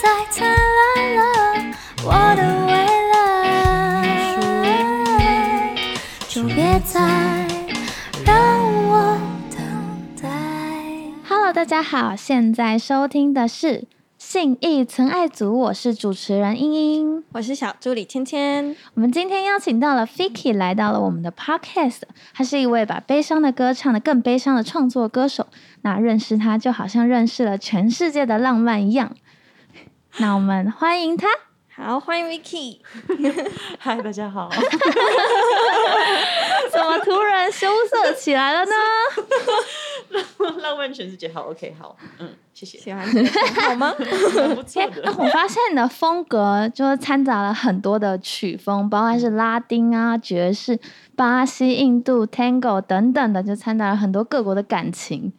再灿烂了，我的未来，就别再让我等待。Hello，大家好，现在收听的是信义存爱组，我是主持人英英。我是小助理芊芊。我们今天邀请到了 Fiki 来到了我们的 Podcast，他是一位把悲伤的歌唱得更悲伤的创作歌手。那认识他就好像认识了全世界的浪漫一样。那我们欢迎他。好，欢迎 Vicky。嗨，大家好。怎么突然羞涩起来了呢？浪漫全世界好，OK，好，嗯，谢谢，喜欢这个好吗？蛮不错哎、的。我发现你的风格就是掺杂了很多的曲风，包括是拉丁啊、爵士、巴西、印度、Tango 等等的，就掺杂了很多各国的感情。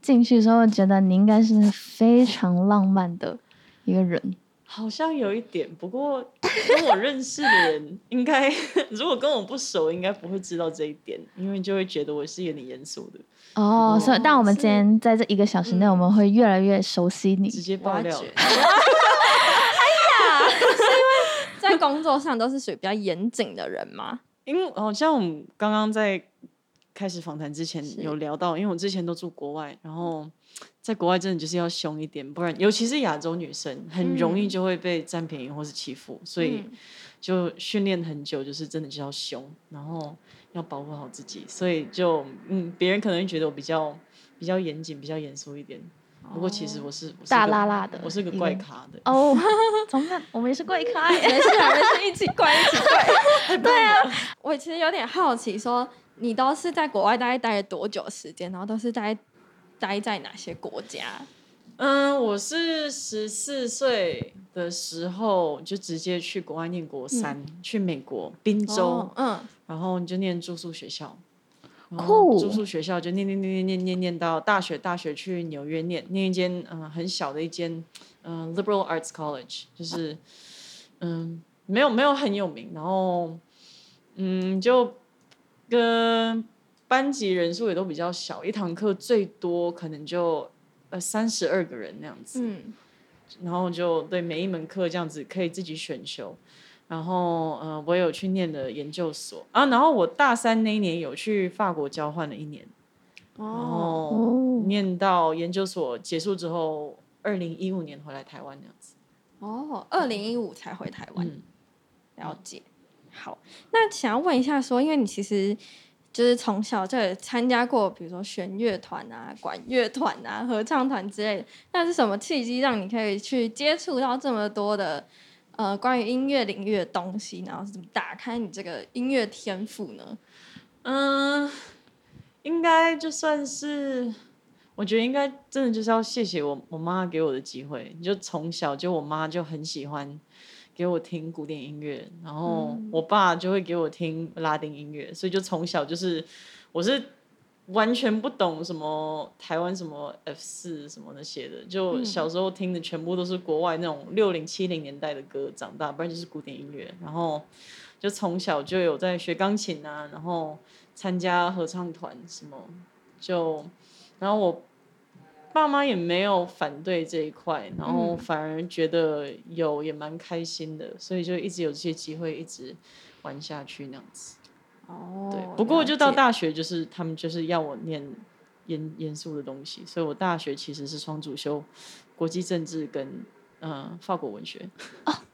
进去之后，觉得你应该是非常浪漫的一个人。好像有一点，不过 跟我认识的人，应该 如果跟我不熟，应该不会知道这一点，因为就会觉得我是有点严肃的，哦，所以，但我们今天在这一个小时内，我们会越来越熟悉你。直接爆料。哎呀，是因为。在工作上都是属于比较严谨的人吗？因为好像我们刚刚在开始访谈之前有聊到，因为我之前都住国外，然后在国外真的就是要凶一点，不然尤其是亚洲女生，很容易就会被占便宜或是欺负，所以嗯就训练很久，就是真的就要凶，然后要保护好自己，所以就嗯，别人可能会觉得我比较比较严谨，比较严肃一点。不过其实我是我是大个拉拉的我是个怪咖的。哦，怎么办？我们也是怪咖耶。没事啊，没事，一起怪，一起怪。对啊，我其实有点好奇，说你都是在国外大概待了多久时间，然后都是待待在哪些国家？嗯，我是十四岁的时候就直接去国外念国三，去美国宾州，哦嗯，然后就念住宿学校。酷。住宿学校就念念念念念念念到大学，大学去纽约念念一间嗯、很小的一间嗯、liberal arts college，就是嗯没有没有很有名，然后嗯就跟班级人数也都比较小，一堂课最多可能就呃三十二个人那样子。嗯，然后就对每一门课这样子可以自己选修。然后，呃，我有去念的研究所啊，然后我大三那一年有去法国交换了一年，然哦，念到研究所结束之后，二零一五年回来台湾那样子。哦，二零一五才回台湾。嗯，了解。好，那想要问一下说因为你其实就是从小就有参加过，比如说弦乐团啊、管乐团啊、合唱团之类的，那是什么契机让你可以去接触到这么多的呃关于音乐领域的东西，然后是怎么打开你这个音乐天赋呢？嗯，应该就算是，我觉得应该真的就是要谢谢我我妈给我的机会。就从小就我妈就很喜欢给我听古典音乐，然后我爸就会给我听拉丁音乐，所以就从小就是我是完全不懂什么台湾什么 F 四什么那些的，就小时候听的全部都是国外那种六零七零年代的歌长大，不然就是古典音乐，然后就从小就有在学钢琴啊，然后参加合唱团什么，就然后我爸妈也没有反对这一块，然后反而觉得有也蛮开心的，所以就一直有这些机会一直玩下去那样子。哦对，不过就到大学，就是他们就是要我念严严肃的东西，所以我大学其实是双主修国际政治跟嗯、呃法国文学。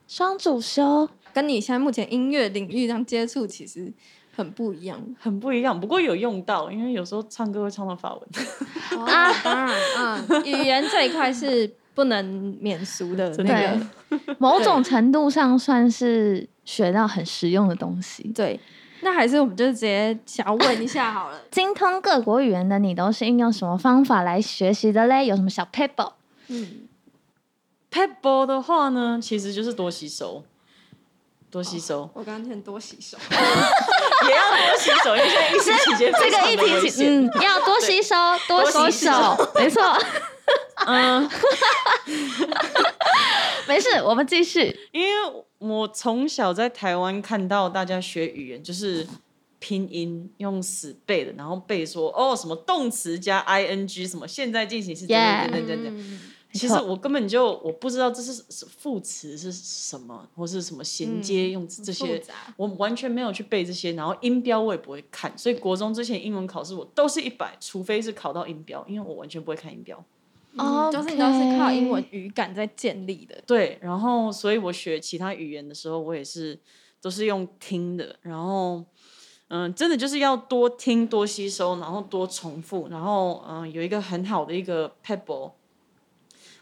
双主修，跟你现在目前音乐领域上接触其实很不一样很不一样，不过有用到，因为有时候唱歌会唱到法文。啊，当然，嗯，语言这一块是不能免俗的真那的个。某种程度上算是学到很实用的东西。对，那还是我们就直接想要问一下好了。精通各国语言的你都是运用什么方法来学习的嘞？有什么小 pebble？嗯，Pebble 的话呢，其实就是多吸收，多吸收，我刚刚听多洗手。也要多洗手，因为现在疫情期间这个议题其，危险。嗯，要多吸收，多多洗手，没错。嗯，没事，我们继续。因为我从小在台湾看到大家学语言，就是拼音用死背的，然后背说哦什么动词加 ing 什么现在进行式等 Yeah 等等等等。嗯其实我根本就我不知道这是是副词是什么，或是什么衔接嗯用这些我完全没有去背这些，然后音标我也不会看，所以国中之前英文考试我都是一百，除非是考到音标，因为我完全不会看音标。嗯就是你都是靠英文语感在建立的。对，然后所以我学其他语言的时候，我也是都是用听的，然后嗯，真的就是要多听多吸收，然后多重复，然后嗯，有一个很好的一个 pebble。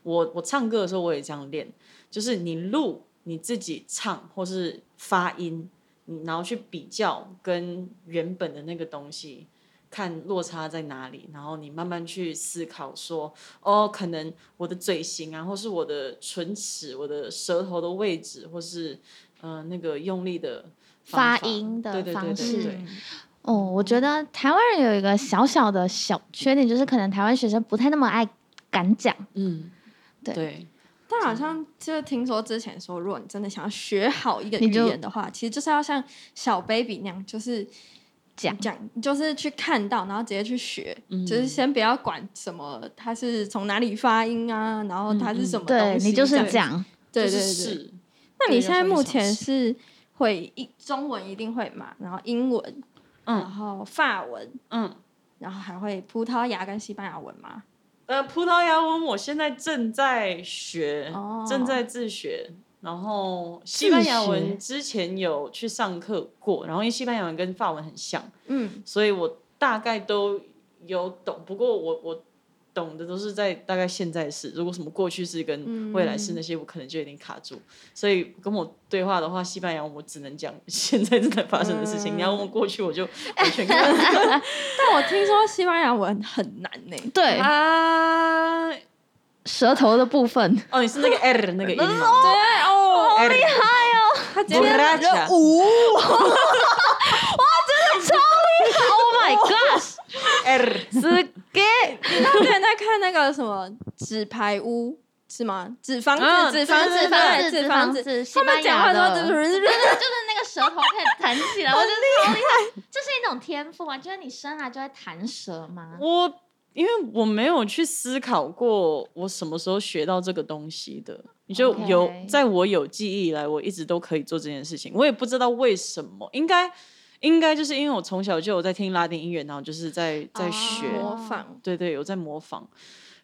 我我唱歌的时候我也这样练，就是你录你自己唱或是发音，你然后去比较跟原本的那个东西。看落差在哪里，然后你慢慢去思考说，哦，可能我的嘴型啊，或是我的唇齿、我的舌头的位置，或是嗯、呃那个用力的发音的对对对对方式对哦，我觉得台湾人有一个小小的小缺点，就是可能台湾学生不太那么爱敢讲。嗯，对对，但好像就听说之前说，如果你真的想要学好一个语言的话，其实就是要像小 baby 那样，就是讲讲，就是去看到，然后直接去学，嗯就是先不要管什么它是从哪里发音啊，然后它是什么东西，对你就是这样。讲，对对对。那你现在目前是会一中文一定会嘛，然后英文，然嗯后法文，嗯。然后还会葡萄牙跟西班牙文吗？呃，葡萄牙文我现在正在学，哦正在自学。然后西班牙文之前有去上课过，然后因为西班牙文跟法文很像，嗯，所以我大概都有懂。不过我我懂的都是在大概现在式，如果什么过去式跟未来式那些，我可能就有点卡住。所以跟我对话的话，西班牙我只能讲现在正在发生的事情。你要问我过去，我就完全看。不懂但我听说西班牙文很难呢、对，啊。舌头的部分，哦，你是那个 R 那个音吗？对哦，好厉害他直接 Borracha 五，Oh my gosh，R 是给他之前在看那个什么纸牌屋是吗？纸房嗯子，纸房子，对纸纸房子，他们讲话的时的，候就是就是那个舌头可以弹起来，我觉得好厉害，这是一种天赋啊，就是你生来就会弹舌吗？我因为我没有去思考过我什么时候学到这个东西的，你就有在我有记忆以来，我一直都可以做这件事情。我也不知道为什么，应该应该就是因为我从小就有在听拉丁音乐，然后就是在在学，模仿。对对，有在模仿。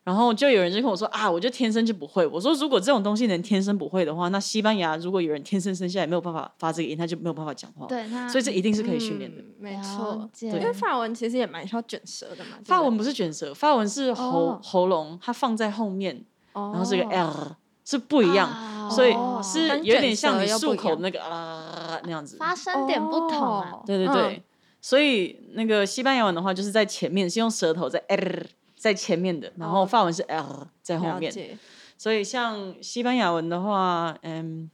然后就有人就跟我说啊，我就天生就不会。我说如果这种东西能天生不会的话，那西班牙如果有人天生生下来没有办法发这个音，他就没有办法讲话。对，那所以这一定是可以训练的。嗯没错。解因为法文其实也蛮需要卷舌的嘛。法文不是卷舌，法文是喉、哦喉咙，它放在后面，哦然后是个 L，是不一样，啊所以哦是有点像你漱口那个啊那样子。发声点不同。对对对，所以那个西班牙文的话，就是在前面是用舌头在 r 在前面的，然后哦法文是 L 在后面。所以像西班牙文的话，嗯，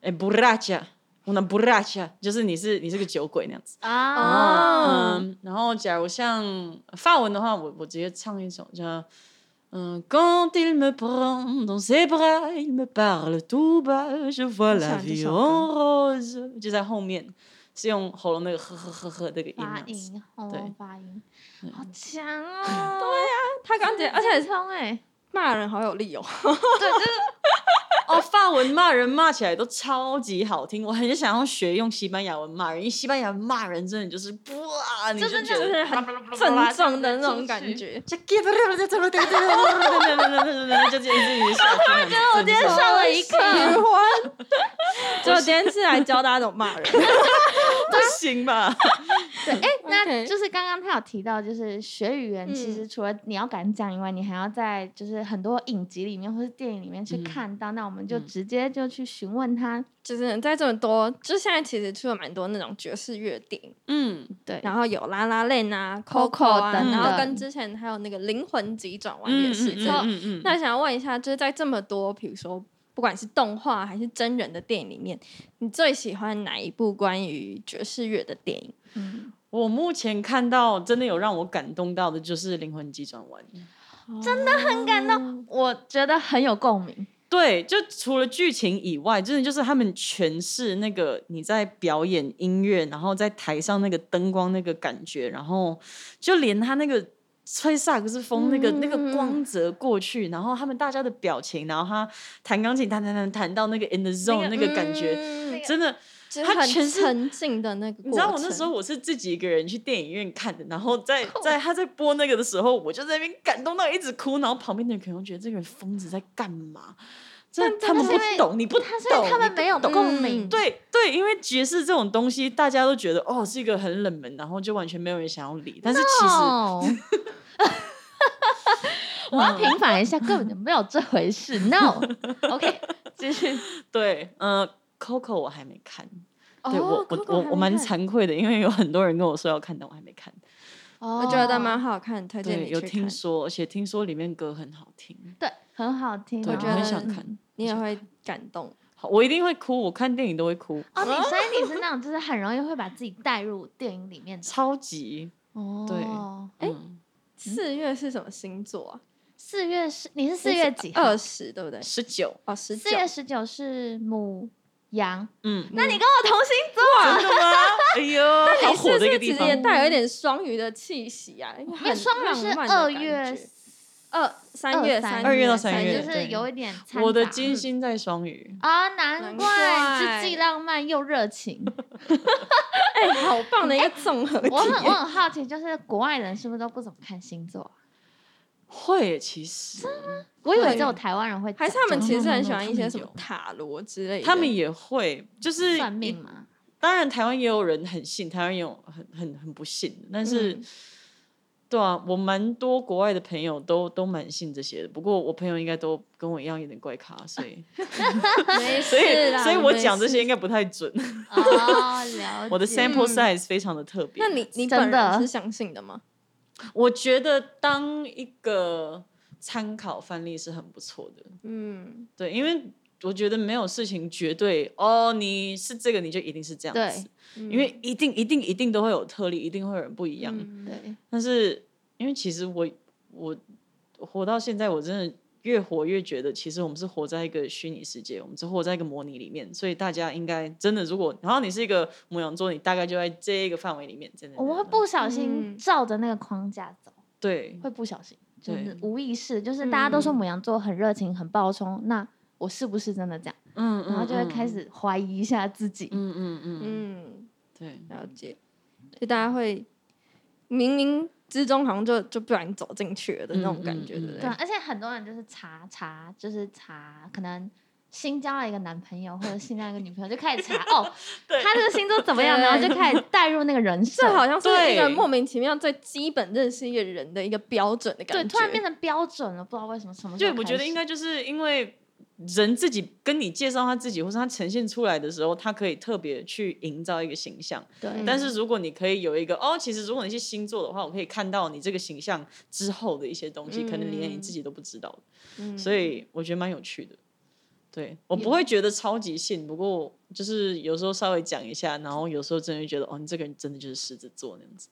哎 c h a 我那 b u r r a c h a 就是你是你是个酒鬼那样子。啊，然后假如像法文的话，我我直接唱一首叫嗯，Quand il me prend dans ses bras, il me parle tout bas, je vois la vie en rose，就在后面是用喉咙那个呵呵呵呵那个音那发。音，喉对咙发音，好强哦！他刚姐，而且聪哎，骂人好有力哦。对，就是哦，法文骂人骂起来都超级好听，我很想要学用西班牙文骂人，因为西班牙文骂人真的就是哇，你就就是很郑重的那种感觉。我觉得我今天上了一课。就今天是来教大家怎么骂人。不行吧？对，哎，那就是刚刚他有提到，就是学语言，其嗯实除了你要敢讲以外，你还要在就是很多影集里面或是电影里面去嗯。看到。那我们就嗯。直接就去询问他，就是在这么多，就现在其实出了蛮多那种爵士乐电影，嗯，对，然后有拉拉链啊、Coco 啊，等然后跟之前还有那个灵魂急转弯嗯也是那想要问一下，就是在这么多，比如说不管是动画还是真人的电影里面，你最喜欢哪一部关于爵士乐的电影？嗯，我目前看到真的有让我感动到的，就是《灵魂急转弯》。真的很感动，我觉得很有共鸣。对，就除了剧情以外，真的就是他们诠释那个你在表演音乐，然后在台上那个灯光那个感觉，然后就连他那个吹萨克斯风那个、那个嗯光泽过去，然后他们大家的表情，然后他弹钢琴弹弹弹弹到那个 in the zone 那个感觉，嗯真的。他就是很全是沉浸的那个。你知道我那时候我是自己一个人去电影院看的，然后在 在他在播那个的时候，我就在那边感动到一直哭，然后旁边的人可能觉得这个人疯子在干嘛？但他们不懂，你不懂，他们没有共鸣嗯，对对，因为爵士这种东西，大家都觉得哦是一个很冷门，然后就完全没有人想要理。但是其实，哦 我要平反一下，根本就没有这回事。No，OK，继续。对，呃，Coco 我还没看，对哦我我我我蛮惭愧的，因为有很多人跟我说要看，但我还没看。我我觉得蛮好看，推荐你去看，听说，而且听说里面歌很好听。对，很好听。我觉得很想看。你也会感动。好，我一定会哭，我看电影都会哭，哦，你 所以你是那种就是很容易会把自己带入电影里面的。超级。哦，对哎嗯，四月是什么星座啊？四月是你是四月几？二十，对不对？十九，哦，十九四。月十九是母羊，嗯，那你跟我同星座，真的吗？哎呦，好你是不火的一个地方是其实也。带有一点双鱼的气息啊？因为双鱼是二月觉二三月三二月到三三月就是有一点我的金星在双鱼，啊，难难怪怪是既浪漫又热情。哎，好棒的一个综合。我很我很好奇，就是国外人是不是都不怎么看星座啊？会其实我以为只有台湾人会讲，还是他们其实很喜欢一些什么塔罗之类的。他们也会，就是算命嘛。当然，台湾也有人很信，台湾也有很很很不信的，但是，嗯对啊，我蛮多国外的朋友都都蛮信这些的。不过我朋友应该都跟我一样有点怪咖，所以 所以所以我讲这些应该不太准。哦，了解。我的 sample size 非常的特别。那你你真本人的是相信的吗？我觉得当一个参考范例是很不错的。嗯，对，因为我觉得没有事情绝对哦，你是这个你就一定是这样对子，因为一定一定一定都会有特例，一定会有人不一样。嗯对，但是因为其实我我活到现在，我真的越活越觉得，其实我们是活在一个虚拟世界，我们是活在一个模拟里面，所以大家应该真的，如果然后你是一个母羊座，你大概就在这一个范围里面，真的。我们会不小心嗯照着那个框架走，对会不小心，就是对无意识，就是大家都说嗯母羊座很热情、很暴冲，那我是不是真的这样？嗯，然后就会开嗯，始怀疑一下自己。嗯嗯嗯嗯，嗯，对，了解。所以大家会冥冥之中好像就就不小心走进去了的那种感觉，嗯嗯嗯对不对对啊，？而且很多人就是查查，就是查，可能新交了一个男朋友或者新交一个女朋友，就开始查哦，他这个星座怎么样，然后就开始带入那个人设，这好像是一个莫名其妙最基本认识一个人的一个标准的感觉对，觉。突然变成标准了，不知道为什么什么时就候开始我觉得应该就是因为人自己跟你介绍他自己，或是他呈现出来的时候，他可以特别去营造一个形象。对，但是如果你可以有一个哦，其实如果你是星座的话，我可以看到你这个形象之后的一些东西，可能连你自己都不知道。嗯所以我觉得蛮有趣的。对我不会觉得超级信，不过就是有时候稍微讲一下，然后有时候真的会觉得哦，你这个人真的就是狮子座那样子。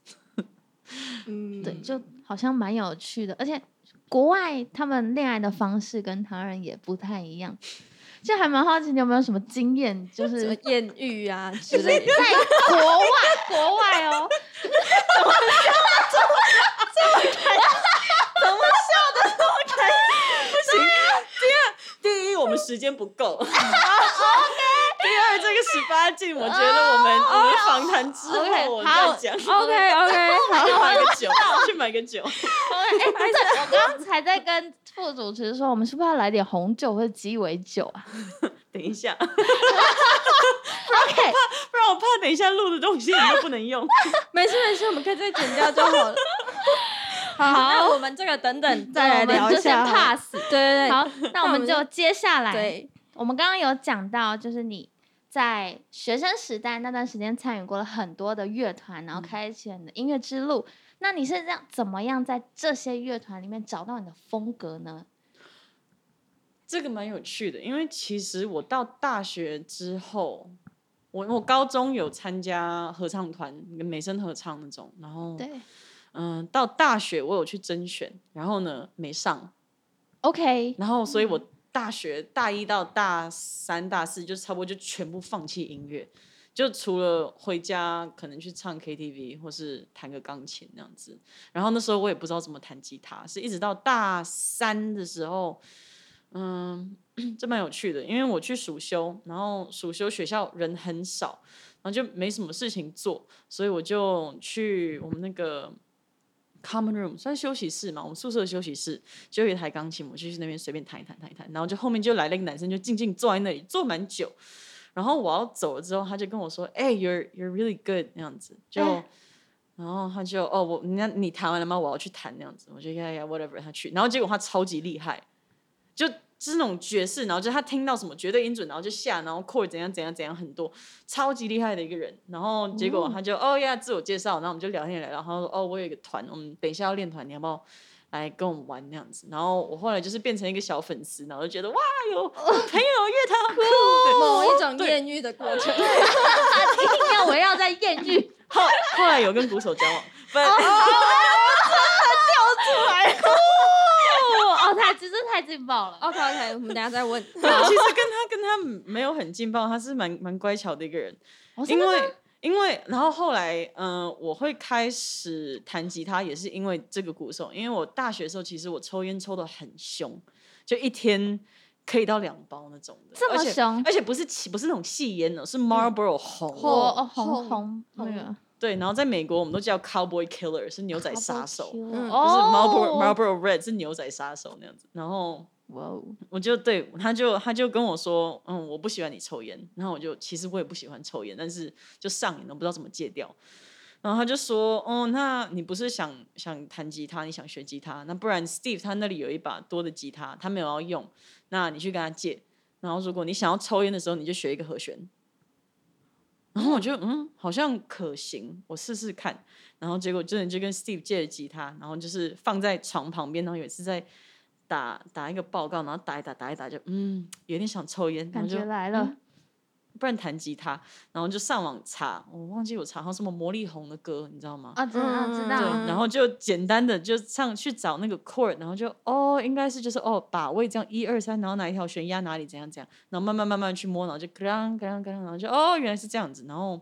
嗯，对，就好像蛮有趣的，而且国外他们恋爱的方式跟台湾人也不太一样，就还蛮好奇你有没有什么经验，就是什么艳遇啊 之类的。在国外国外哦，怎么笑的？怎么开？怎么笑的？怎么开？不行第一，我们时间不够。第二，这个十八禁，我觉得我们我们访谈之 OK，后我好再讲。OK OK，好，去买个酒，去买个酒。哎，对，我刚刚才在跟副主持说，我们是不是要来点红酒或者鸡尾酒啊 等一下，？OK，不然我怕等一下录的东西你都不能用。没事没事，我们可以再剪掉就好了。好，那我们这个等等再来聊一下。pass。对对对，好，那我们就就接下来，对，我们刚刚有讲到，就是你在学生时代那段时间参与过了很多的乐团，嗯然后开启了你的音乐之路。那你是这样怎么样在这些乐团里面找到你的风格呢？这个蛮有趣的，因为其实我到大学之后，我我高中有参加合唱团，美声合唱那种，然后对。嗯、到大学我有去甄选，然后呢没上，，OK，然后所以我大学大一到大三、大四就差不多就全部放弃音乐，就除了回家可能去唱 KTV 或是弹个钢琴那样子。然后那时候我也不知道怎么弹吉他，是一直到大三的时候，嗯，这蛮有趣的，因为我去暑修，然后暑修学校人很少，然后就没什么事情做，所以我就去我们那个 common room 算休息室嘛，我们宿舍的休息室就有一台钢琴，我就去那边随便弹一弹弹一弹，然后就后面就来了一个男生，就静静坐在那里坐蛮久，然后我要走了之后，他就跟我说：“哎、y o u r e you're really good 那样子，就。哎。然后他就哦，我那你弹完了吗？我要去弹。那样子，我就呀呀 whatever，他去，然后结果他超级厉害，就就是那种爵士，然后就他听到什么绝对音准，然后就下，然后 chord 怎样怎样怎样很多，超级厉害的一个人。然后结果他就哦呀自我介绍，然后我们就聊天聊聊，然后哦我有一个团，我们等一下要练团，你要不要来跟我们玩那样子？然后我后来就是变成一个小粉丝，然后就觉得哇有有朋友乐团好酷，对某一种艳遇的过程。一定要我要在艳遇，后后来有跟鼓手交往，不然。哦，太真是太劲爆了。OK OK，我们等一下再问。其实跟他跟他没有很劲爆，他是蛮蛮乖巧的一个人，因为因为然后后来嗯、呃我会开始弹吉他也是因为这个鼓手，因为我大学的时候其实我抽烟抽的很凶，就一天可以到两包那种的，这么而且凶而且不是起不是那种细烟哦，是 Marlboro 红。红红红那个对，然后在美国我们都叫 Cowboy Killer 是牛仔杀手，嗯就是哦 Marlboro Marlboro Red 是牛仔杀手那样子，然后。哇哦，我就对他就他就跟我说，嗯，我不喜欢你抽烟，然后我就其实我也不喜欢抽烟，但是就上瘾了，不知道怎么戒掉。然后他就说，哦，那你不是想想弹吉他，你想学吉他，那不然 Steve 他那里有一把多的吉他，他没有要用，那你去跟他借。然后如果你想要抽烟的时候，你就学一个和弦。然后我就嗯，好像可行，我试试看。然后结果真的就跟 Steve 借了吉他，然后就是放在床旁边，然后有一次在打打一个报告，然后打一打打一打就嗯，有点想抽烟，然感觉来了嗯，不然弹吉他，然后就上网查，我忘记我查好像什么魔力红的歌，你知道吗？啊，知道知道对，道，然后就简单的就上去找那个 chord，然后就哦，应该是就是哦把位这样一二三，然后哪一条弦压哪里怎样怎样，然后慢慢慢慢去摸，然后就咯啷咯啷咯啷，然后就哦原来是这样子，然后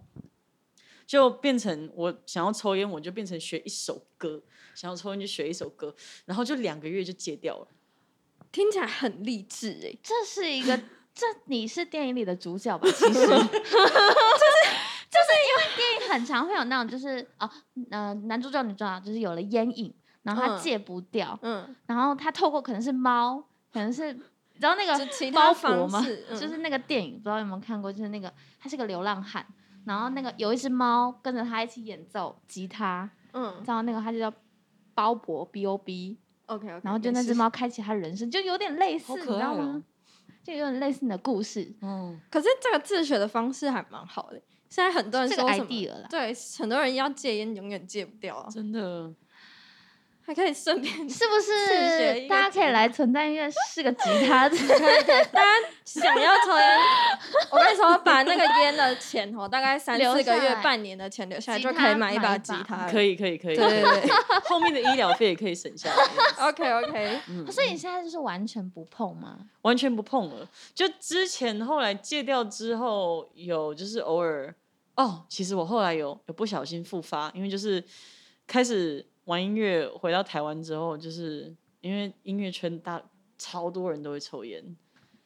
就变成我想要抽烟，我就变成学一首歌，想要抽烟就学一首歌，然后就两个月就戒掉了。听起来很励志哎。这是一个，这你是电影里的主角吧？其实，就是就是因为电影很常会有那种，就是哦，呃，男主角女主角就是有了烟瘾，然后他嗯戒不掉，嗯，然后他透过可能是猫，可能是你知道那个就其他包裹吗？就是那个电影，不知道有没有看过？就是那个他是个流浪汉，然后那个有一只猫跟着他一起演奏吉他，嗯然后那个他就叫包勃 B O B，，OK OK。然后就那只猫开启他人生，就有点类似，好你知道吗？就有点类似你的故事，嗯，可是这个自学的方式还蛮好的。现在很多人这个说什么 idea 啦。对，很多人要戒烟，永远戒不掉啊，真的，还可以顺便 是不是大家可以来存在音乐试个吉他？大家想要抽烟，我跟你说，把那个烟的钱哦，大概三四个月、半年的钱留下来，就可以买一把吉他。可以可以可以，对对对后面的医疗费也可以省下来。OK OK，嗯所以你现在就是完全不碰吗？完全不碰了。就之前后来戒掉之后，有就是偶尔哦，其实我后来有有不小心复发，因为就是开始玩音乐，回到台湾之后，就是因为音乐圈大超多人都会抽烟，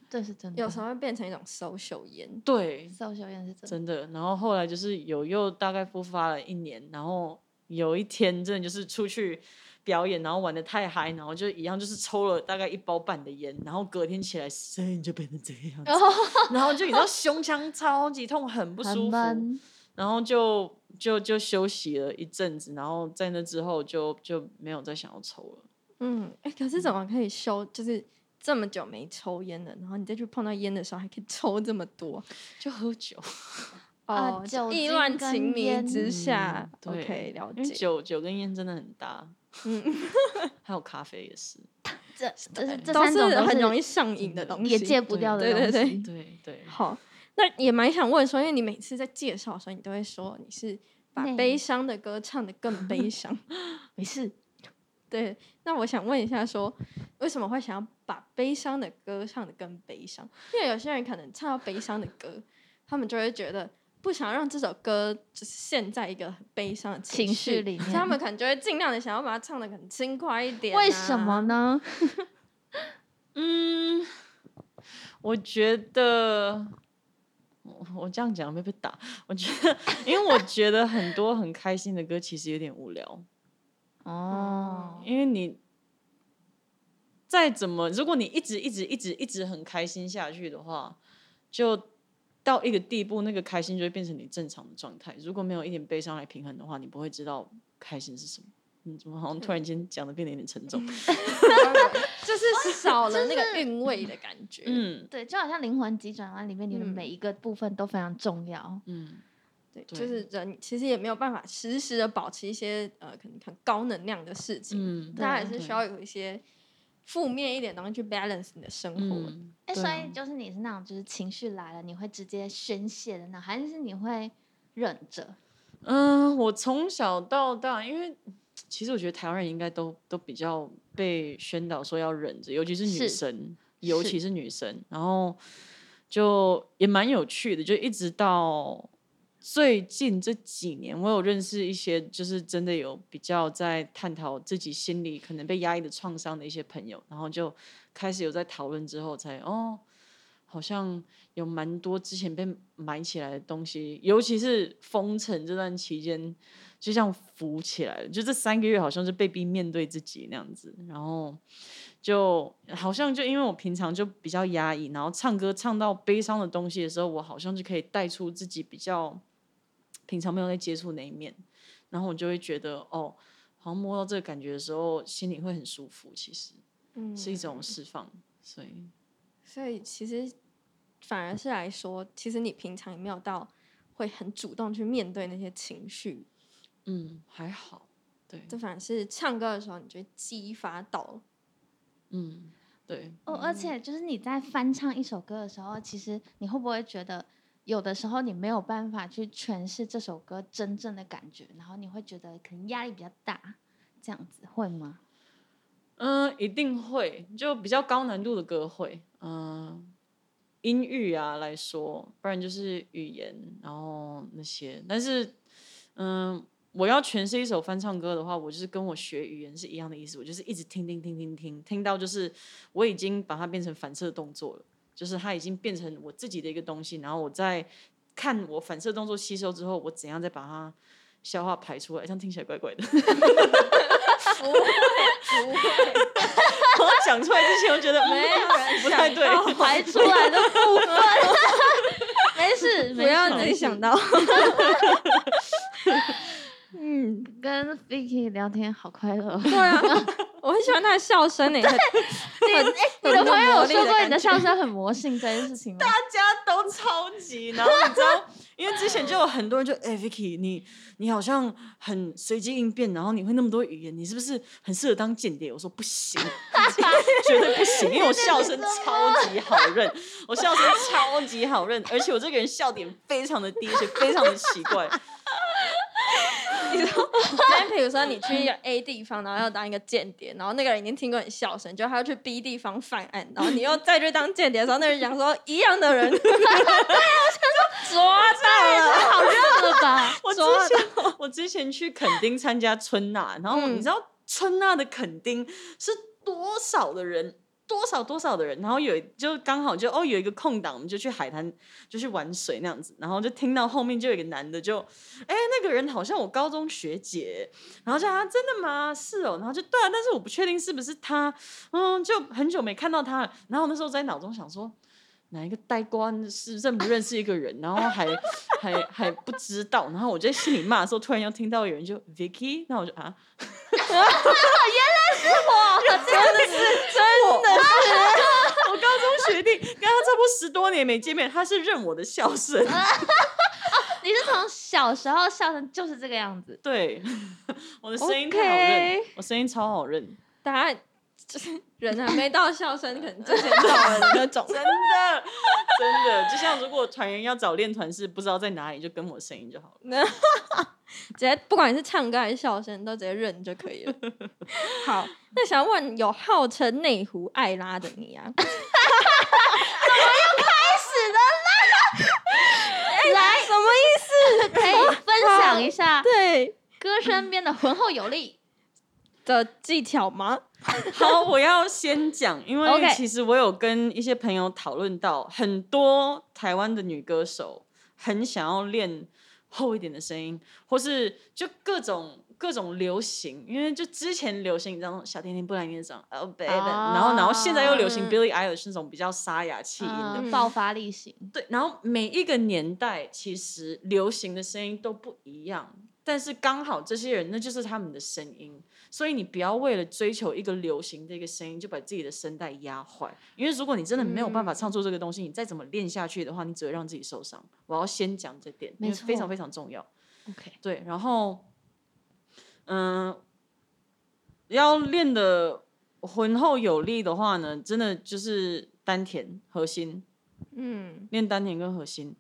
这是真的。有时候会变成一种 social 烟。对，受修烟是真的。真的。然后后来就是有又大概复发了一年，然后有一天真的就是出去表演，然后玩的太嗨，然后就一样就是抽了大概一包半的烟，然后隔天起来声音就变成这样子，然后就你知道胸腔超级痛，很不舒服，闷，然后就就就休息了一阵子，然后在那之后就就没有再想要抽了。嗯，哎，可是怎么可以休？就是这么久没抽烟了，然后你再去碰到烟的时候，还可以抽这么多？就喝酒，哦，酒意乱情迷之下嗯对，OK，了因为解。酒酒跟烟真的很搭，嗯，还有咖啡也是，这这这都是三种都很容易上瘾的东西，也戒不掉的对对对东西。对对。好，那也蛮想问说，因为你每次在介绍的时候，你都会说你是把悲伤的歌唱的更悲 伤。没事，对，那我想问一下说为什么会想要把悲伤的歌唱的更悲伤？因为有些人可能唱到悲伤的歌，他们就会觉得不想让这首歌就是陷在一个很悲伤的情绪绪里面所以他们可能就会尽量的想要把它唱的很轻快一点、啊为什么？呢？嗯，我觉得我我这样讲会被打。我觉得，因为我觉得很多很开心的歌其实有点无聊，哦，因为你再怎么，如果你一直一直一直一直很开心下去的话，就到一个地步，那个开心就会变成你正常的状态。如果没有一点悲伤来平衡的话，你不会知道开心是什么。你怎么好像突然间讲的变得有点沉重？就是少了那个韵味的感觉。嗯 对，就好像灵魂急转弯里面，你的嗯每一个部分都非常重要。嗯，对，就是人其实也没有办法时时的保持一些呃可能很高能量的事情，嗯大家还是需要有一些负面一点的东西去 balance 你的生活。嗯，哎、所以就是你是那种就是情绪来了，你会直接宣泄的那，还是你会忍着？嗯，我从小到大，因为其实我觉得台湾人应该都都比较被宣导说要忍着，尤其是女是生，尤其是女生，然后就也蛮有趣的，就一直到最近这几年，我有认识一些就是真的有比较在探讨自己心里可能被压抑的创伤的一些朋友，然后就开始有在讨论之后才哦。好像有蛮多之前被埋起来的东西，尤其是封城这段期间，就像浮起来了。就这三个月，好像是被逼面对自己那样子，然后就好像就因为我平常就比较压抑，然后唱歌唱到悲伤的东西的时候，我好像就可以带出自己比较平常没有在接触那一面，然后我就会觉得哦，好像摸到这个感觉的时候，心里会很舒服，其实嗯是一种释放，所以。所以其实反而是来说，其实你平常也没有到会很主动去面对那些情绪，嗯，还好，对，就反而是唱歌的时候，你就会激发到。嗯，对，哦，而且就是你在翻唱一首歌的时候，其实你会不会觉得有的时候你没有办法去诠释这首歌真正的感觉，然后你会觉得可能压力比较大，这样子会吗？嗯，一定会，就比较高难度的歌会，嗯，音域啊来说，不然就是语言，然后那些，但是，嗯，我要诠释一首翻唱歌的话，我就是跟我学语言是一样的意思，我就是一直听听听听听，听到就是我已经把它变成反射动作了，就是它已经变成我自己的一个东西，然后我在看我反射动作吸收之后，我怎样再把它消化排出来，这样听起来怪怪的。不会，不会，我讲出来之前，我觉得没有人不太对。排出来的部分，没事，不要自己想到。嗯，跟 Vicky 聊天好快乐哦。对啊，我很喜欢他的笑声诶，很你的朋友有说过你的笑声很魔性这件事情吗？大家都超级，然后你知道，因为之前就有很多人就哎、Vicky，你你好像很随机应变，然后你会那么多语言，你是不是很适合当间谍？我说不行，绝对不行，因为我笑声超级好认，我笑声超级好认，而且我这个人笑点非常的低，而且非常的奇怪。今天比如说你去一个 A 地方，然后要当一个间谍，然后那个人已经听过你笑声，就他要去 B 地方犯案，然后你又再去当间谍的时候，那人讲说一样的人，对啊，我想说 抓到了，好热了吧？我之抓前我之前去垦丁参加春娜，然后嗯你知道春娜的垦丁是多少的人？多少多少的人，然后有就刚好就哦有一个空档，我们就去海滩就去玩水那样子，然后就听到后面就有一个男的就，哎那个人好像我高中学姐，然后就啊真的吗？是哦，然后就对啊，但是我不确定是不是他，嗯，就很久没看到他了，然后那时候在脑中想说。哪一个呆瓜是认不认识一个人，然后还还还不知道，然后我就在心里骂的时候，突然又听到有人就 Vicky，那我就啊，原来是我 高中学弟跟他差不多十多年没见面，他是认我的笑声，你是从小时候笑声就是这个样子，对，我的声音太好认我声音超好认，答案就是人还没到笑声，可能就先到了的那种。真的真的，就像如果团员要找练团是不知道在哪里，就跟我声音就好了。直接不管你是唱歌还是笑声，都直接认就可以了。好，那想问有号称内湖艾拉的你啊，我要开始了啦来。什么意思？可以分享一下。对。歌声变得浑厚有力。的技巧吗？好我要先讲因为其实我有跟一些朋友讨论到很多台湾的女歌手很想要练厚一点的声音或是就各种各种流行，因为就之前流行，你知道小甜甜布兰妮那种，Oh baby，、哦然后然后现在又流行嗯 Billie Eilish 那种比较沙哑气音的。嗯，爆发力型。对，然后每一个年代其实流行的声音都不一样，但是刚好这些人那就是他们的声音，所以你不要为了追求一个流行的一个声音，就把自己的声带压坏。因为如果你真的没有办法唱出这个东西，你再怎么练下去的话，你只会让自己受伤。我要先讲这点，因没错为非常非常重要。OK，对，然后，嗯，要练的浑厚有力的话呢，真的就是丹田核心，嗯，练丹田跟核心，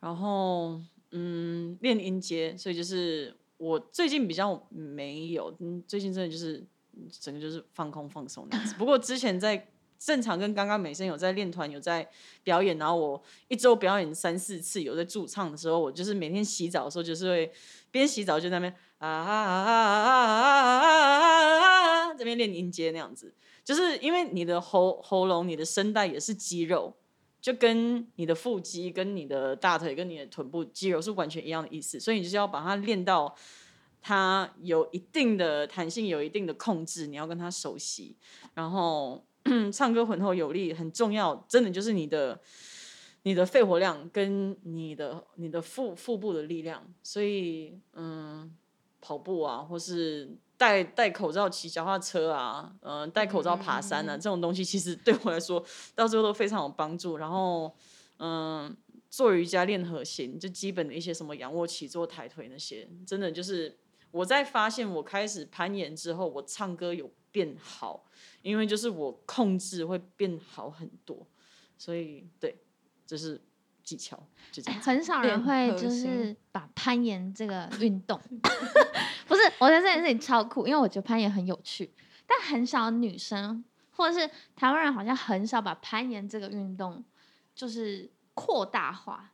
然后嗯练音阶，所以就是我最近比较没有，嗯，最近真的就是整个就是放空放松那样子。不过之前在正常跟刚刚美声有在练团有在表演，然后我一周表演三四次，有在驻唱的时候，我就是每天洗澡的时候就是会边洗澡就在那边啊啊啊啊啊啊啊这边练音阶那样子，就是因为你的喉喉咙、你的声带也是肌肉。就跟你的腹肌、跟你的大腿、跟你的臀部肌肉是完全一样的意思，所以你就是要把它练到它有一定的弹性、有一定的控制，你要跟它熟悉。然后唱歌浑厚有力很重要，真的就是你的你的肺活量跟你的你的腹腹部的力量。所以嗯，跑步啊，或是戴戴口罩骑脚踏车啊，嗯、戴口罩爬山啊，这种东西其实 对我来说到最后都非常有帮助。然后嗯。做瑜伽练核心，就基本的一些什么仰卧起坐、抬腿那些，真的就是我在发现我开始攀岩之后，我唱歌有变好，因为就是我控制会变好很多，所以对，这是技巧，就这样。很少人会就是把攀岩这个运动，不是我觉得这件事情超酷，因为我觉得攀岩很有趣，但很少女生或者是台湾人好像很少把攀岩这个运动就是扩大化。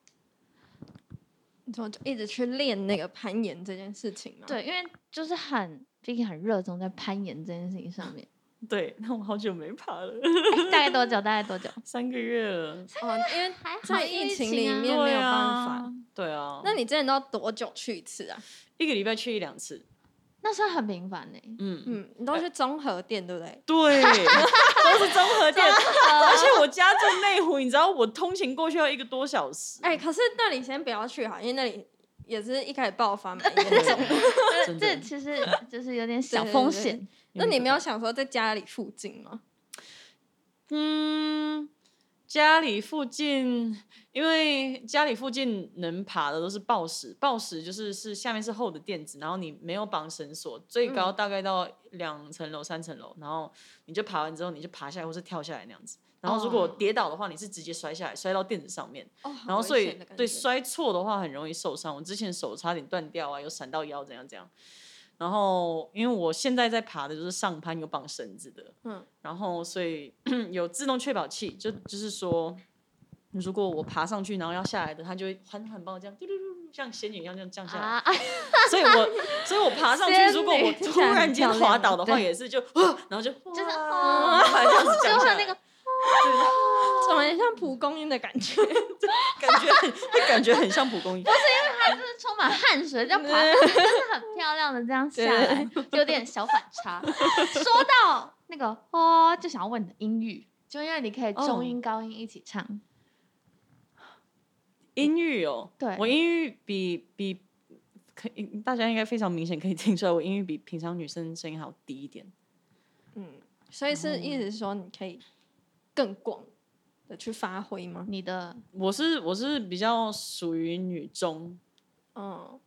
你怎么就一直去练那个攀岩这件事情嘛？，对，因为就是很 Vicky 很热衷在攀岩这件事情上面。对，那我好久没爬了，哎大概多久？大概多久？三个月了。哦，因为还好在疫情里面没有办法。，对啊，那你之前都要多久去一次啊？一个礼拜去一两次，那算很频繁呢、嗯，嗯，你都去综合店对不对？对，都是综合店，而且我家住内湖，你知道我通勤过去要一个多小时，哎、可是那里先不要去哈，因为那里也是一开始爆发蛮严重的。这这其实就是有点小风险。那你没有想说在家里附近吗？嗯，家里附近，因为家里附近能爬的都是抱石，抱石就是是下面是厚的垫子，然后你没有绑绳索，最高大概到两层楼、三层楼，然后你就爬完之后你就爬下来或是跳下来那样子。然后如果哦跌倒的话，你是直接摔下来，摔到垫子上面。哦，然后所以对摔摔错的话很容易受伤。我之前手差点断掉啊，有闪到腰，怎样怎样。然后因为我现在在爬的就是上攀有绑绳子的，嗯，然后所以 有自动确保器，就就是说，如果我爬上去然后要下来的，它就会缓缓帮我这样嘟嘟嘟，像仙女一样这样降下来。啊，所以我 所以我爬上去如果我突然间滑倒的话，也是就，啊然后就就是哇哦，这样子就降下来，会有那个怎么很像蒲公英的感觉？感觉感觉很像蒲公英。不是因为它就是充满汗水，这样爬，但是很漂亮的这样下来，有点小反差。说到那个哦，就想要问你的音域，就因为你可以中音高音一起唱，音域哦，对我音域比比可以，大家应该非常明显可以听出来，我音域比平常女生声音还要低一点。嗯，所以是意思是说你可以更广的去发挥吗？你的我是我是比较属于女中，嗯，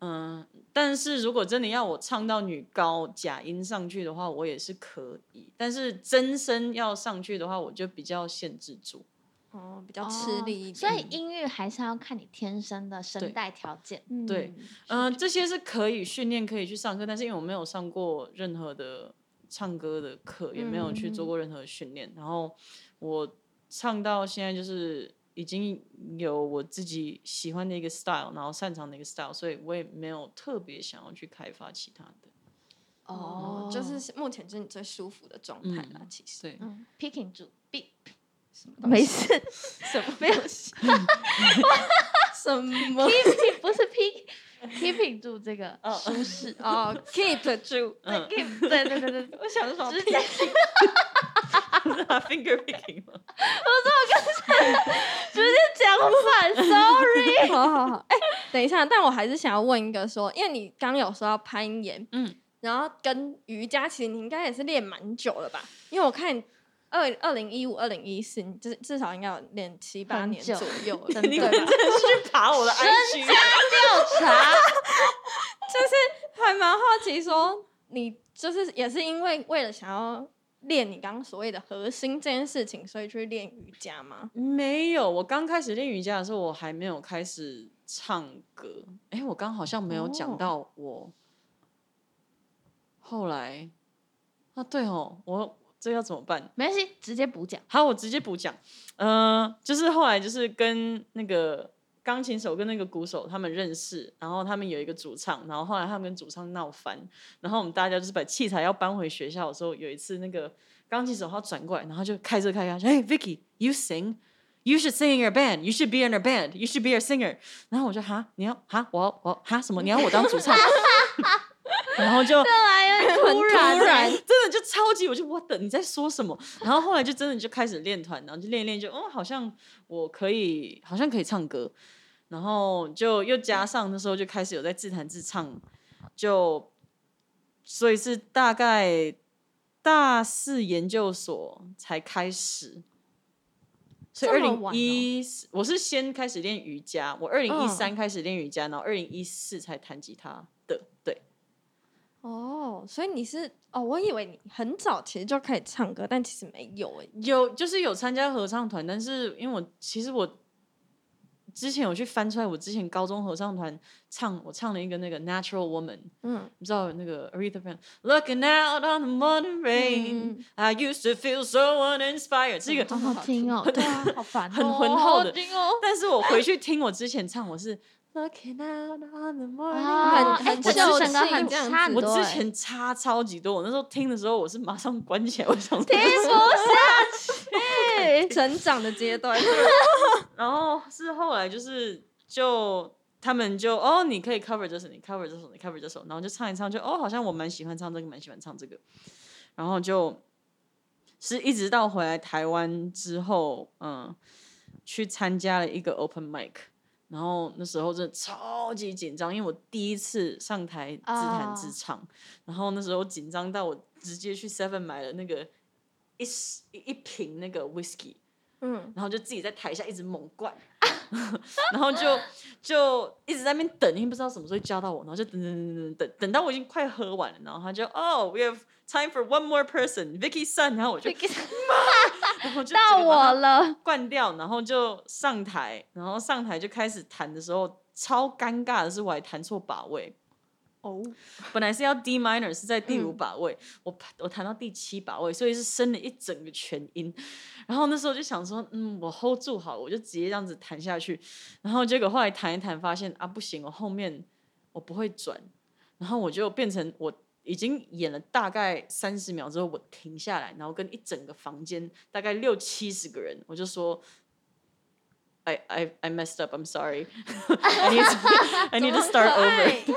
嗯，但是如果真的要我唱到女高假音上去的话，我也是可以。但是真声要上去的话，我就比较限制住。哦，比较吃力一点。所以音域还是要看你天生的声带条件。嗯对，嗯、这些是可以训练，可以去上课，但是因为我没有上过任何的唱歌的课，也没有去做过任何训练，然后我唱到现在就是已经有我自己喜欢的一个 style，然后擅长的一个 style，所以我也没有特别想要去开发其他的。哦，就是目前就是你最舒服的状态啦，嗯其实。对，picking 住么没事。什么没有 什么？不是 pick keeping 住这个哦舒适 哦，keep 住。嗯，keep 对对对对，我想说直接 finger picking 吗？直接讲反，sorry。好好好，哎、等一下，但我还是想要问一个说，因为你刚有说要攀岩，嗯，然后跟瑜伽，其实你应该也是练蛮久了吧？因为我看你二二零一五、二零一四，你至至少应该有练七八年左右了，真的你们真的是去爬我的 IG，调查。就是还蛮好奇说，你就是也是因为为了想要练你刚刚所谓的核心这件事情，所以去练瑜伽吗？没有，我刚开始练瑜伽的时候，我还没有开始唱歌。哎，我刚好像没有讲哦。到我后来啊，对哦，我这要怎么办？没关系，直接补讲。好，我直接补讲。呃，就是后来就是跟那个钢琴手跟那个鼓手他们认识，然后他们有一个主唱，然后后来他们跟主唱闹翻，然后我们大家就是把器材要搬回学校的时候，有一次那个钢琴手他转过来，然后就开车开开，说：“哎、v i c k y you sing。” You should sing in your band. You should be in our band. You should be our singer. 然后我就哈，你要哈，我要我要哈什么？你要我当主唱？然后就突然，突然，真的就超级，我就我的你在说什么？然后后来就真的就开始练团，然后就练一练就，哦，好像我可以，好像可以唱歌，然后就又加上那时候就开始有在自弹自唱，就所以是大概大四研究所才开始。所以二零一，我是先开始练瑜伽，我二零一嗯三开始练瑜伽，然后二零一四才弹吉他的，对。哦，所以你是哦，我以为你很早其实就开始唱歌，但其实没有哎。有就是有参加合唱团，但是因为我其实我之前有去翻出来，我之前高中合唱团唱我唱了一个那个 Natural Woman，嗯，你知道那个 Aretha Franklin Looking out on the morning rain，、嗯 I used to feel so uninspired，这个好好听哦，对啊，好烦哦，很浑厚的好听哦。但是我回去听我之前唱，我是 Looking out on the morning 啊、很很哎这秀气个整个很这样子我之前差超级多，我那时候听的时候，我是马上关起来，我想听不下去。成长的阶段。然后是后来就是就他们就哦，你可以 cover 这首，你 cover 这首，你 cover 这首，然后就唱一唱，就哦，好像我蛮喜欢唱这个，蛮喜欢唱这个，然后就是一直到回来台湾之后，嗯，去参加了一个 open mic。然后那时候真的超级紧张，因为我第一次上台自弹自唱然后那时候紧张到我直接去 Seven 买了那个一一一瓶那个 whisky，嗯，然后就自己在台下一直猛灌，然后就就一直在那边等，因为不知道什么时候会叫到我，然后就等等等等等等到我已经快喝完了，然后他就哦、w e have time for one more person, Vicky Sun，然后我就 然后就到我了，灌掉，然后就上台，然后上台就开始弹的时候，超尴尬的是我还弹错把位。哦，本来是要 D minor 是在第五嗯把位，我我弹到第七把位，所以是升了一整个全音。然后那时候就想说，嗯，我 hold 住好，我就直接这样子弹下去。然后结果后来弹一弹，发现啊不行，我后面我不会转，然后我就变成我已经演了大概三十秒之后，我停下来，然后跟一整个房间大概六七十个人，我就说。I I I messed up. I'm sorry. I need to I need to start over.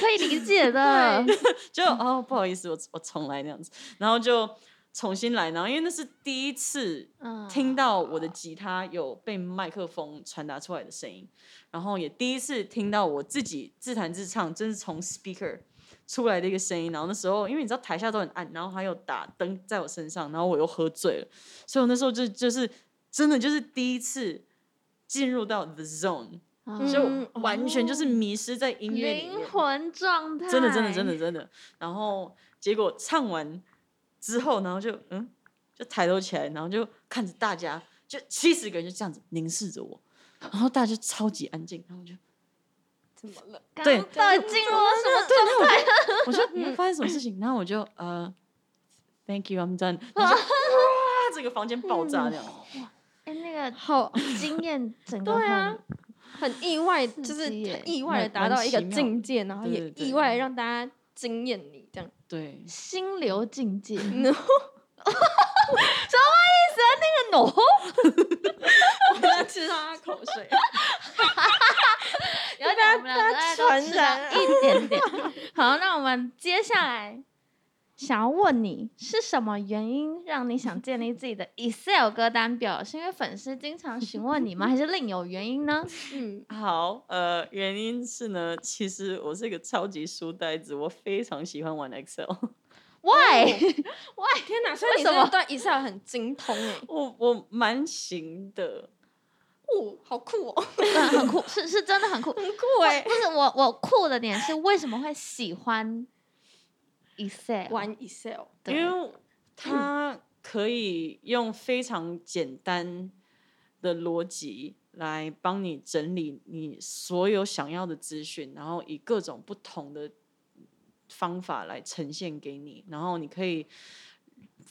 可以理解的。就哦，不好意思，我我重来那样子，然后就重新来，然后因为那是第一次嗯听到我的吉他有被麦克风传达出来的声音，然后也第一次听到我自己自弹自唱，真是从 speaker 出来的一个声音。然后那时候，因为你知道台下都很暗，然后还有打灯在我身上，然后我又喝醉了，所以我那时候就就是真的就是第一次进入到 the zone，就嗯完全就是迷失在音乐里灵。魂状态，真的真的真的真的。然后结果唱完之后，然后就嗯，就抬头起来，然后就看着大家，就七十个人就这样子凝视着我，然后大家就超级安静，然后我就怎么了？刚对到底进入了什么状态？我说你 发生什么事情？然后我就呃，Thank you, I'm done。哇！整个房间爆炸那样，哎，那个个好惊艳整个对啊很很意外，就是意外的蛮达到一个境界，然后也意外地让大家惊艳你这样。对，心流境界。什么意思啊？那个 no 我在吃他的口水。有点，我们两个大概都传吃了染一点点。好，那我们接下来想要问你，是什么原因让你想建立自己的 Excel 歌单表？是因为粉丝经常询问你吗？还是另有原因呢嗯，好，呃，原因是呢，其实我是一个超级书呆子，我非常喜欢玩 Excel。？Why？天哪！所以你为什么这段 Excel 很精通哎，我我蛮行的，哦，好酷哦，嗯，很酷，是是真的很酷。很酷哎不。是我我酷的点是为什么会喜欢 Excel？玩 Excel，对因为它可以用非常简单的逻辑来帮你整理你所有想要的资讯，然后以各种不同的方法来呈现给你，然后你可以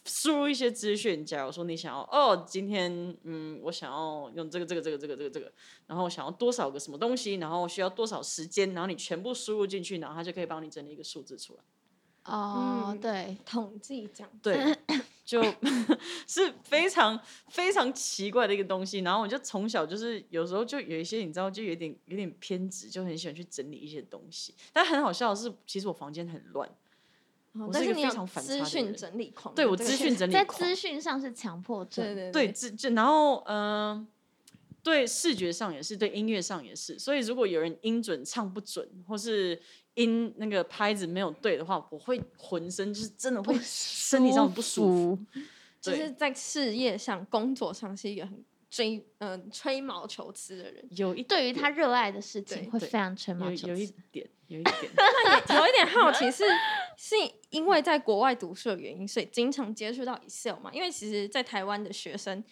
输入一些资讯。假如说你想要哦，今天嗯，我想要用这个这个这个这个这个这个，然后我想要多少个什么东西，然后需要多少时间，然后你全部输入进去，然后它就可以帮你整理一个数字出来。哦，嗯对，统计奖。对，就 是非常非常奇怪的一个东西。然后我就从小就是有时候就有一些你知道，就有点有点偏执，就很喜欢去整理一些东西。但很好笑的是，其实我房间很乱，我是一个非常资讯整理狂，对我这个资讯整理在狂资讯上是强迫症。对对对，这这然后嗯、呃对视觉上也是，对音乐上也是。所以如果有人音准唱不准，或是音那个拍子没有对的话，我会浑身就是真的会身体上不舒服。对就是在事业上、工作上是一个很追嗯、吹毛求疵的人。有一对于他热爱的事情会非常吹毛有有一。点有一点。有一点 好奇是，是因为在国外读书的原因，所以经常接触到 Excel 嘛？因为其实，在台湾的学生，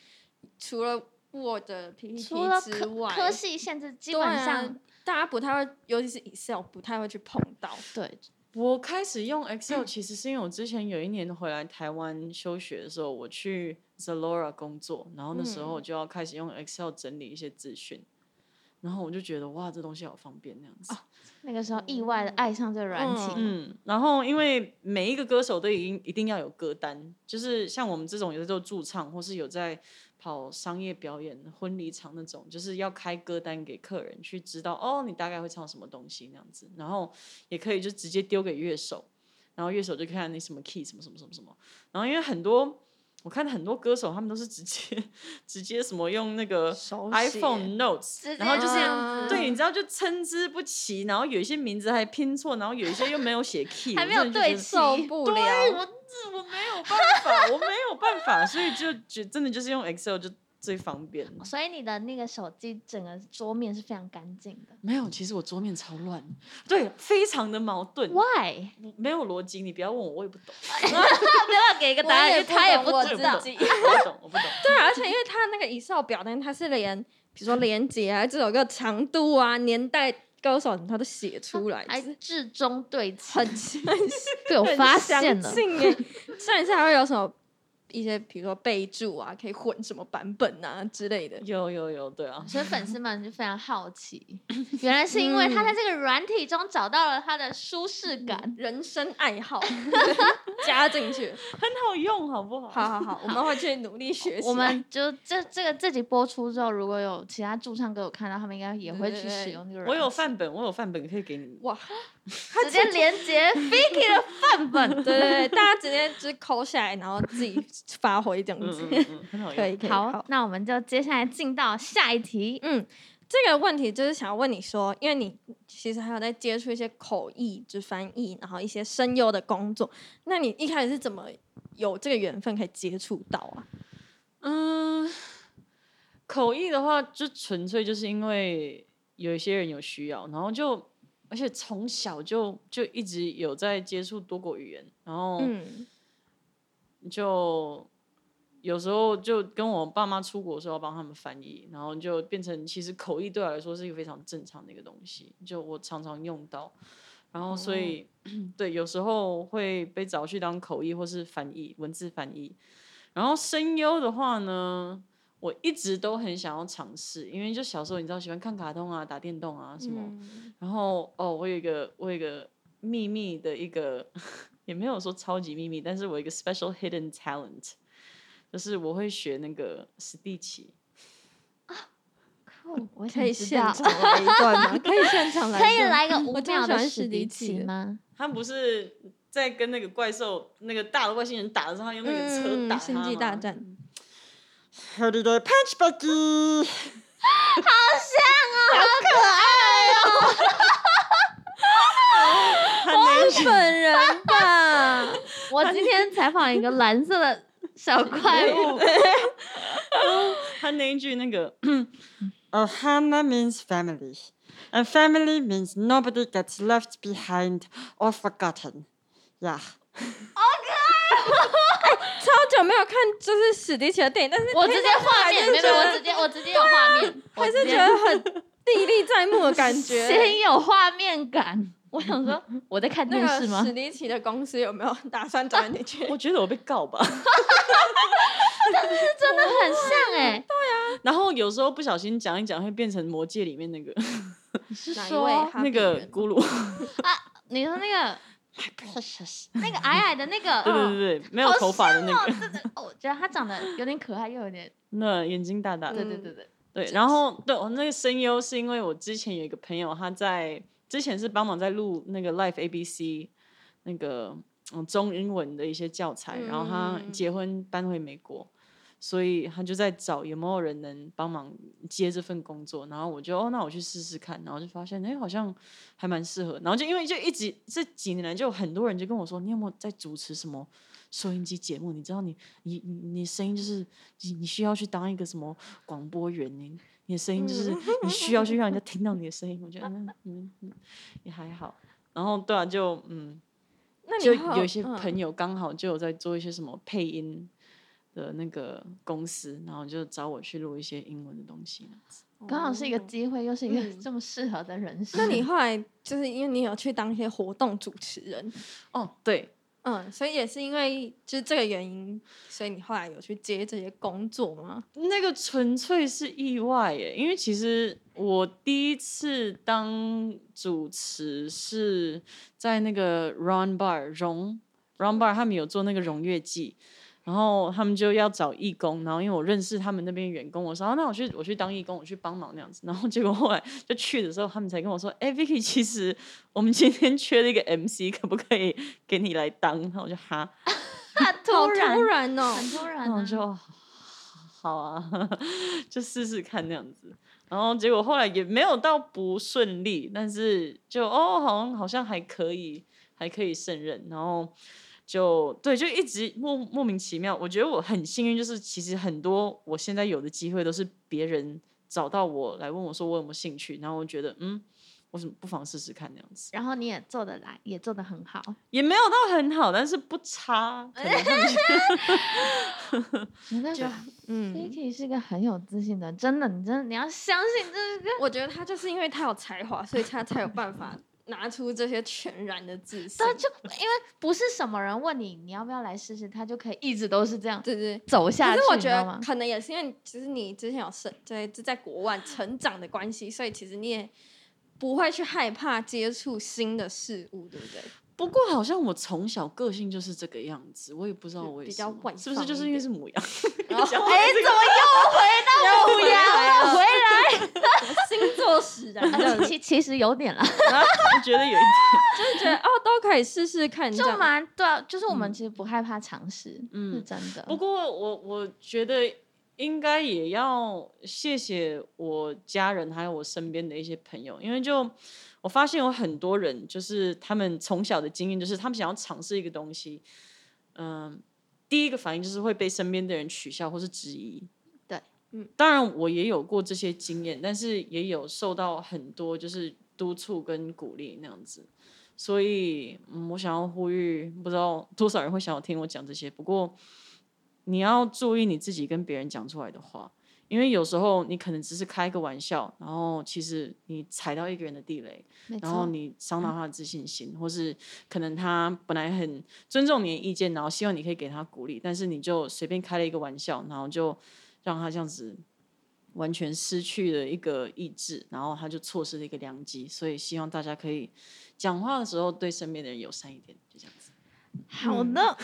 除了 Word、PPT 除了之科外，科系限制，基本上大家不太会，尤其是 Excel 不太会去碰到。对我开始用 Excel，其实是因为我之前有一年回来台湾休学的时候，我去 Zalora 工作，然后那时候我就要开始用 Excel 整理一些资讯，然后我就觉得哇，这东西好方便那样子。那个时候意外的爱上这软体。嗯，然后因为每一个歌手都已经一定要有歌单，就是像我们这种有的时候驻唱，或是有在跑商业表演、婚礼场那种，就是要开歌单给客人去知道哦，你大概会唱什么东西那样子，然后也可以就直接丢给乐手，然后乐手就看你什么 key 什么什么什么什么，然后因为很多。我看很多歌手，他们都是直接直接什么用那个 iPhone Notes，然后就是这样子对，你知道就参差不齐，然后有一些名字还拼错，然后有一些又没有写 key，还没有对齐受不对，了，我这我没有办法，我没有办法，所以就觉真的就是用 Excel 就最方便。所以你的那个手机整个桌面是非常干净的。没有，其实我桌面超乱，对，非常的矛盾，Why？没有逻辑，你不要问我，我也不懂，不要给一个答案，他也不知道。我不懂，我不懂。对啊，而且因为他那个 Excel 表单，它是连比如说连接啊、这首歌长度啊、年代、歌手，他都写出来，还就是至中对齐，很 很被我发现了。上 一次还会有什么一些，比如说备注啊，可以混什么版本啊之类的。有有有，对啊，所以粉丝们就非常好奇，原来是因为他在这个软体中找到了他的舒适感。人生爱好 加进去，很好用，好不好？好好好，我们会去努力学习。我们就这这个这集播出之后，如果有其他驻唱歌有看到，他们应该也会去使用这个软。我有范本，我有范本可以给你们。哇，直接连接 Vicky 的范本。对对对，大家直接就是抠下来，然后自己发挥这样嗯子。可以可以。好，那我们就接下来进到下一题。嗯，这个问题就是想要问你说，因为你其实还有在接触一些口译，就翻译，然后一些声优的工作，那你一开始是怎么有这个缘分可以接触到啊？嗯，口译的话，就纯粹就是因为有一些人有需要，然后就而且从小就就一直有在接触多国语言，然后嗯就有时候就跟我爸妈出国的时候要帮他们翻译，然后就变成其实口译对我来说是一个非常正常的一个东西，就我常常用到，然后所以、对有时候会被找去当口译或是翻译文字翻译，然后声优的话呢，我一直都很想要尝试，因为就小时候你知道喜欢看卡通啊、打电动啊什么，嗯。然后哦，我有一个我有一个秘密的一个，也没有说超级秘密，但是我有一个 special hidden talent，就是我会学那个史蒂奇。酷，我可以现场来一段吗？可以现场来，可以来个五秒的喜欢史史迪迪奇吗？他不是在跟那个怪兽、那个大的外星人打的时候，他用那个车嗯打他星际大吗战。Holiday Punch Becky，他 那一句本人吧，我今天采访一个蓝色的小 怪物，他那一句那个 Ohana means family, and family means nobody gets left behind or forgotten. Yeah. 超久没有看就是史迪奇的电影，但是我直接画面，没有，我直接我直接有画面，我还是觉得很历历在目的感觉。先有画面感。我想说 我在看那电视吗个史？迪奇的公司有没有打算找你去？我觉得我被告吧。真的很像哎、然后有时候不小心讲一讲，会变成魔界里面那个你是说那个人咕噜。你说那个那个矮矮的那个？对对对对，没有头发的那个，哦，我觉得他长得有点可爱，又有点……那眼睛大大的。对对对对，对，然后对我那个声优是因为我之前有一个朋友，他在之前是帮忙在录那个 Life ABC 那个嗯中英文的一些教材，然后他嗯结婚搬回美国，所以他就在找有没有人能帮忙接这份工作，然后我就哦，那我去试试看，然后就发现哎好像还蛮适合，然后就因为就一直这几年来就很多人就跟我说，你有没有在主持什么？收音机节目，你知道你你你你声音就是你你需要去当一个什么广播员，你你的声音就是你需要去让人家听到你的声音。我觉得嗯嗯嗯也还好。然后对啊，就嗯就有一些嗯朋友刚好就有在做一些什么配音的那个公司，然后就找我去录一些英文的东西。刚好是一个机会，又是一个嗯这么适合的人生。那你后来就是因为你有去当一些活动主持人，哦，对，嗯，所以也是因为就是这个原因，所以你后来有去接这些工作吗？那个纯粹是意外耶，因为其实我第一次当主持是在那个 Run Bar 荣 Run Bar 他们有做那个荣乐季，然后他们就要找义工，然后因为我认识他们那边员工，我说、啊、那我去我去当义工，我去帮忙那样子，然后结果后来就去的时候，他们才跟我说，哎、v i c k y 其实我们今天缺了一个 MC，可不可以给你来当？然后我就哈。好突然突然哦，很突然啊！然后就哦好啊，就试试看那样子。然后结果后来也没有到不顺利，但是就哦，好像好像还可以，还可以胜任。然后就对，就一直莫莫名其妙。我觉得我很幸运，就是其实很多我现在有的机会都是别人找到我来问我说我有没有兴趣，然后我觉得嗯，我怎么不妨试试看那样子。然后你也做得来，也做得很好。也没有到很好，但是不差。可能他们觉得就嗯，Vicky 是个很有自信的，真的，你真的你要相信这个。我觉得他就是因为他有才华，所以他才有办法拿出这些全然的自信。对，就因为不是什么人问你你要不要来试试，他就可以一直都是这样对对。走下去。可是我觉？得可能也是因为，其实你之前有生在在国外成长的关系，所以其实你也不会去害怕接触新的事物，对不对？不过好像我从小个性就是这个样子，我也不知道就为什么比较外是不是就是因为是母羊？哎，怎么又回到 母羊了？回来，星座使然，其其实有点啦，我觉得有一点，就是觉得哦，都可以试试看，这就样蛮对啊，就是我们其实不害怕尝试，嗯是真的。不过我我觉得应该也要谢谢我家人还有我身边的一些朋友，因为就我发现有很多人就是他们从小的经验就是他们想要尝试一个东西，嗯、第一个反应就是会被身边的人取笑或是质疑。对，嗯，当然我也有过这些经验，但是也有受到很多就是督促跟鼓励那样子。所以，嗯，我想要呼吁，不知道多少人会想要听我讲这些。不过，你要注意你自己跟别人讲出来的话，因为有时候你可能只是开个玩笑，然后其实你踩到一个人的地雷，然后，你伤到他的自信心，或是可能他本来很尊重你的意见，然后希望你可以给他鼓励，但是你就随便开了一个玩笑，然后就让他这样子完全失去了一个意志，然后他就错失了一个良机。所以希望大家可以讲话的时候对身边的人友善一点，就这样子。好的，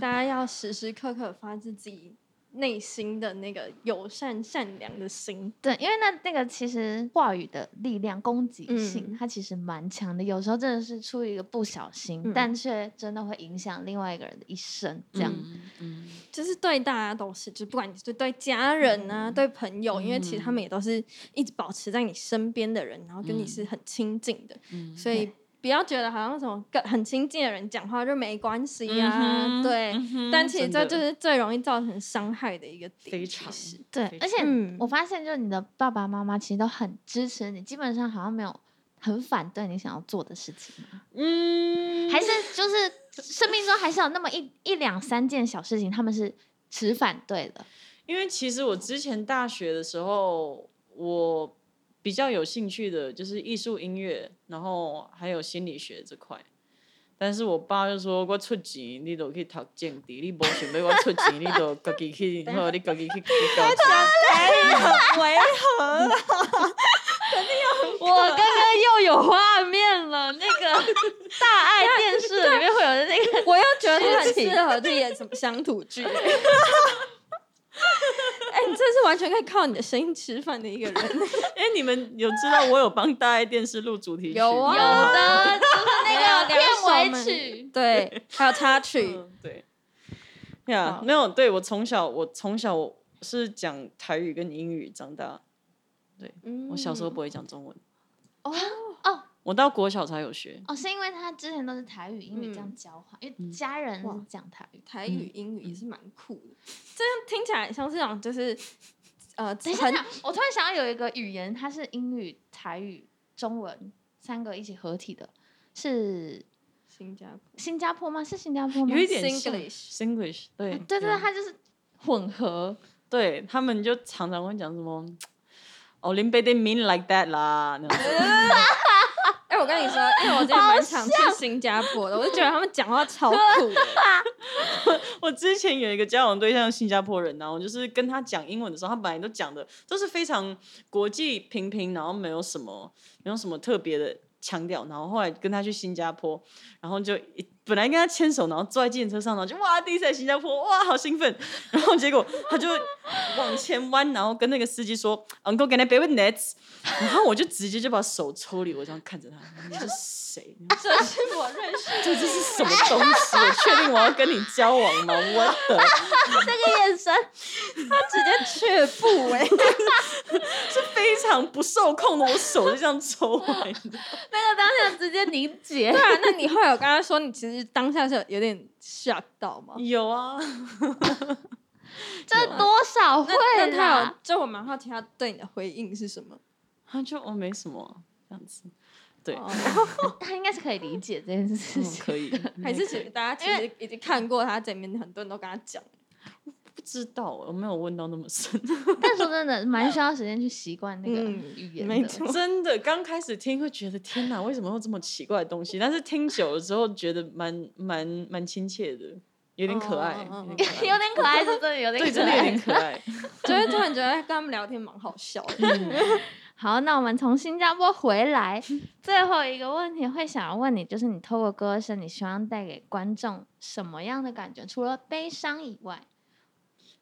大家要时时刻刻发自自己内心的那个友善善良的心。对，因为那那个其实话语的力量、攻击性，嗯它其实蛮强的。有时候真的是出于一个不小心，嗯但却真的会影响另外一个人的一生。这样，嗯嗯就是对大家都是，就不管你是对家人啊、对朋友，因为其实他们也都是一直保持在你身边的人，然后跟你是很亲近的，嗯所以不要觉得好像什么跟很亲近的人讲话就没关系呀、嗯哼对。嗯但其实这就是最容易造成伤害的一个点，非常对而且嗯我发现，就是你的爸爸妈妈其实都很支持你，基本上好像没有很反对你想要做的事情？嗯，还是就是生命中还是有那么一一两三件小事情，他们是持反对的。因为其实我之前大学的时候，我比较有兴趣的就是艺术、音乐，然后还有心理学这块。但是我爸就说：“我出钱，你都去读政治，你无想要我出钱，你都自己去，好，你自己去去搞钱。违和。我刚刚又有画面了，那个大爱 电视里面会有的那个，我又觉得他很适合去演什么乡土剧。这是完全可以靠你的声音吃饭的一个人。哎、你们有知道我有帮大爱电视录主题曲？有啊有的就是那个片尾曲。对，还有插曲。嗯，对，呀、好没有，对我从小我从小我是讲台语跟英语长大，对我小时候不会讲中文，我到国小才有学。哦，是因为他之前都是台语、英语这样嗯交换，因为家人讲台语。台语、英语也是蛮酷的，这样听起来像是那种就是呃，我突然想到有一个语言，它是英语、台语、中文三个一起合体的，是新加坡新加坡吗？是新加坡吗？有一点像 Singlish Singlish，对对对对，它就是混合。对他们就常常会讲什么哦，林北 didn't mean like that 啦，那样子哎、我跟你说，因为我之前蛮常去新加坡的，我就觉得他们讲话超酷的。我之前有一个交往对象新加坡人，然后我就是跟他讲英文的时候，他本来都讲的都是非常国际平平，然后没有什么没有什么特别的腔调，然后后来跟他去新加坡，然后就一本来跟他牵手，然后坐在自行车上，然后就哇第一次来新加坡，哇好兴奋，然后结果他就往前弯，然后跟那个司机说 Uncle can I pay with nets？然后我就直接就把手抽离，我这样看着他，你是谁？这是我认识这这是什么东西？我确定我要跟你交往吗？我的。这个眼神，他直接却步哎、是非常不受控的，我手就这样抽来的。那个当下直接凝结对。啊，那你后来有跟他说，你其实当下是有有点 shock 到吗？有啊，这多少会那那他有啦？，就我蛮好奇他对你的回应是什么？他就哦没什么这样子，对，哦 他应该是可以理解这件事嗯情。可以，还是其实大家其实已经看过他这面，很多人都跟他讲。不知道，我没有问到那么深。但说真的，蛮需要时间去习惯那个嗯语言的。没错真的，刚开始听会觉得天哪，为什么会这么奇怪的东西？但是听久了之后，觉得蛮蛮蛮亲切的，有点可爱，有点可爱，是真的有点对，可真的有点可爱。就会突然觉得跟他们聊天蛮好笑的。好，那我们从新加坡回来，最后一个问题会想要问你，就是你透过歌声，你希望带给观众什么样的感觉？除了悲伤以外，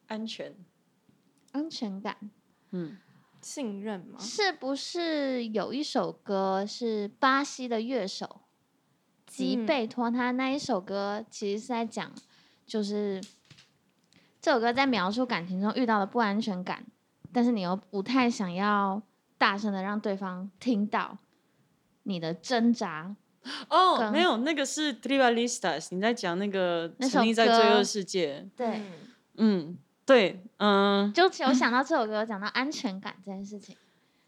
安全，安全感。嗯，信任吗？是不是有一首歌是巴西的乐手吉嗯。贝托，他那一首歌其实是在讲，就是这首歌在描述感情中遇到的不安全感，但是你又不太想要大声的让对方听到你的挣扎。哦，跟没有，那个是 Tribalistas，你在讲那个沉溺在罪歌恶世界，对，嗯嗯，对，嗯，就有想到 这首歌，讲到安全感这件事情。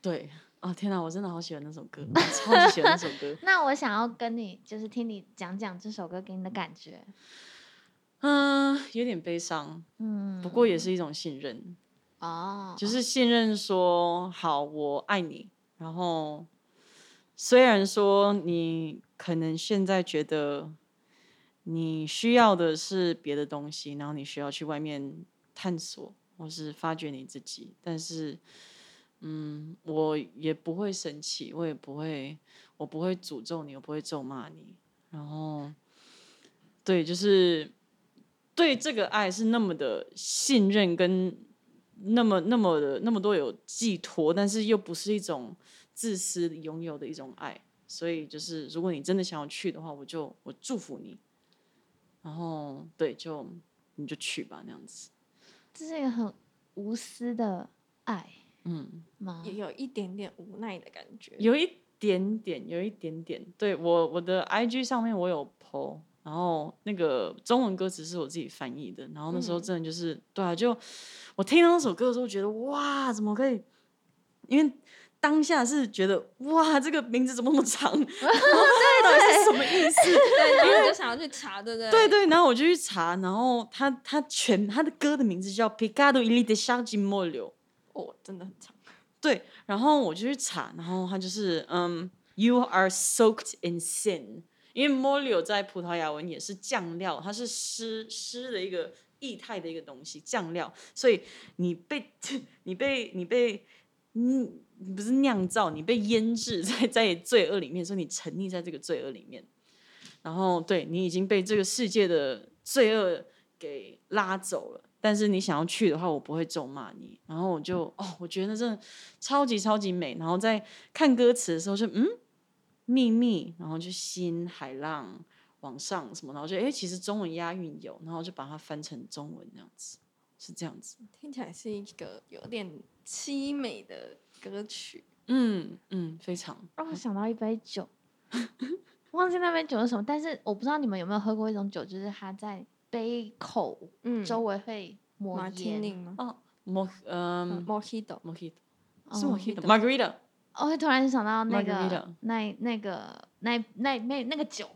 对，哦天哪，我真的好喜欢那首歌，我超级喜欢那首歌。那我想要跟你，就是听你讲讲这首歌给你的感觉。嗯，有点悲伤，嗯，不过也是一种信任，哦，就是信任说好，我爱你。然后虽然说你可能现在觉得你需要的是别的东西，然后你需要去外面探索，或是发掘你自己。但是，嗯，我也不会生气，我也不会，我不会诅咒你，我不会咒骂你。然后，对，就是对这个爱是那么的信任，跟那么那么的那么多有寄托，但是又不是一种自私拥有的一种爱。所以，就是如果你真的想要去的话，我就我祝福你。然后，对，就你就去吧，那样子。这是一个很无私的爱嗯，吗？也有一点点无奈的感觉。有一点点，有一点点。对我我的 IG 上面我有 po，然后那个中文歌词是我自己翻译的，然后那时候嗯真的就是，对啊，就我听到那首歌的时候，觉得哇，怎么可以？因为当下是觉得哇，这个名字怎么那么长？对对，到底是什么意思？对，然后你就想要去查，对不对？对对，然后我就去查，然后他他全他的歌的名字叫《Picado i l i de s h a g i m o l o 哦，真的很长。对，然后我就去查，然后他就是嗯，You are soaked in sin，因为 molio 在葡萄牙文也是酱料，它是湿湿的一个液态的一个东西，酱料，所以你被 你被你被嗯不是酿造，你被腌制在在罪恶里面，所以你沉溺在这个罪恶里面，然后对你已经被这个世界的罪恶给拉走了。但是你想要去的话，我不会咒骂你。然后我就哦，我觉得真的超级超级美。然后在看歌词的时候就嗯，秘密，然后就心海浪往上什么，然后就哎，其实中文押韵有，然后就把它翻成中文这样子，是这样子。听起来是一个有点凄美的歌曲。嗯嗯，非常。让我想到一杯酒，忘记那杯酒是什么，但是我不知道你们有没有喝过一种酒，就是它在杯口嗯，周围会抹盐。吗？哦，莫嗯，Mojito，，mojito 是哦 mojito margarita，我会突然想到那 Margarita 个那那个那那那那个酒，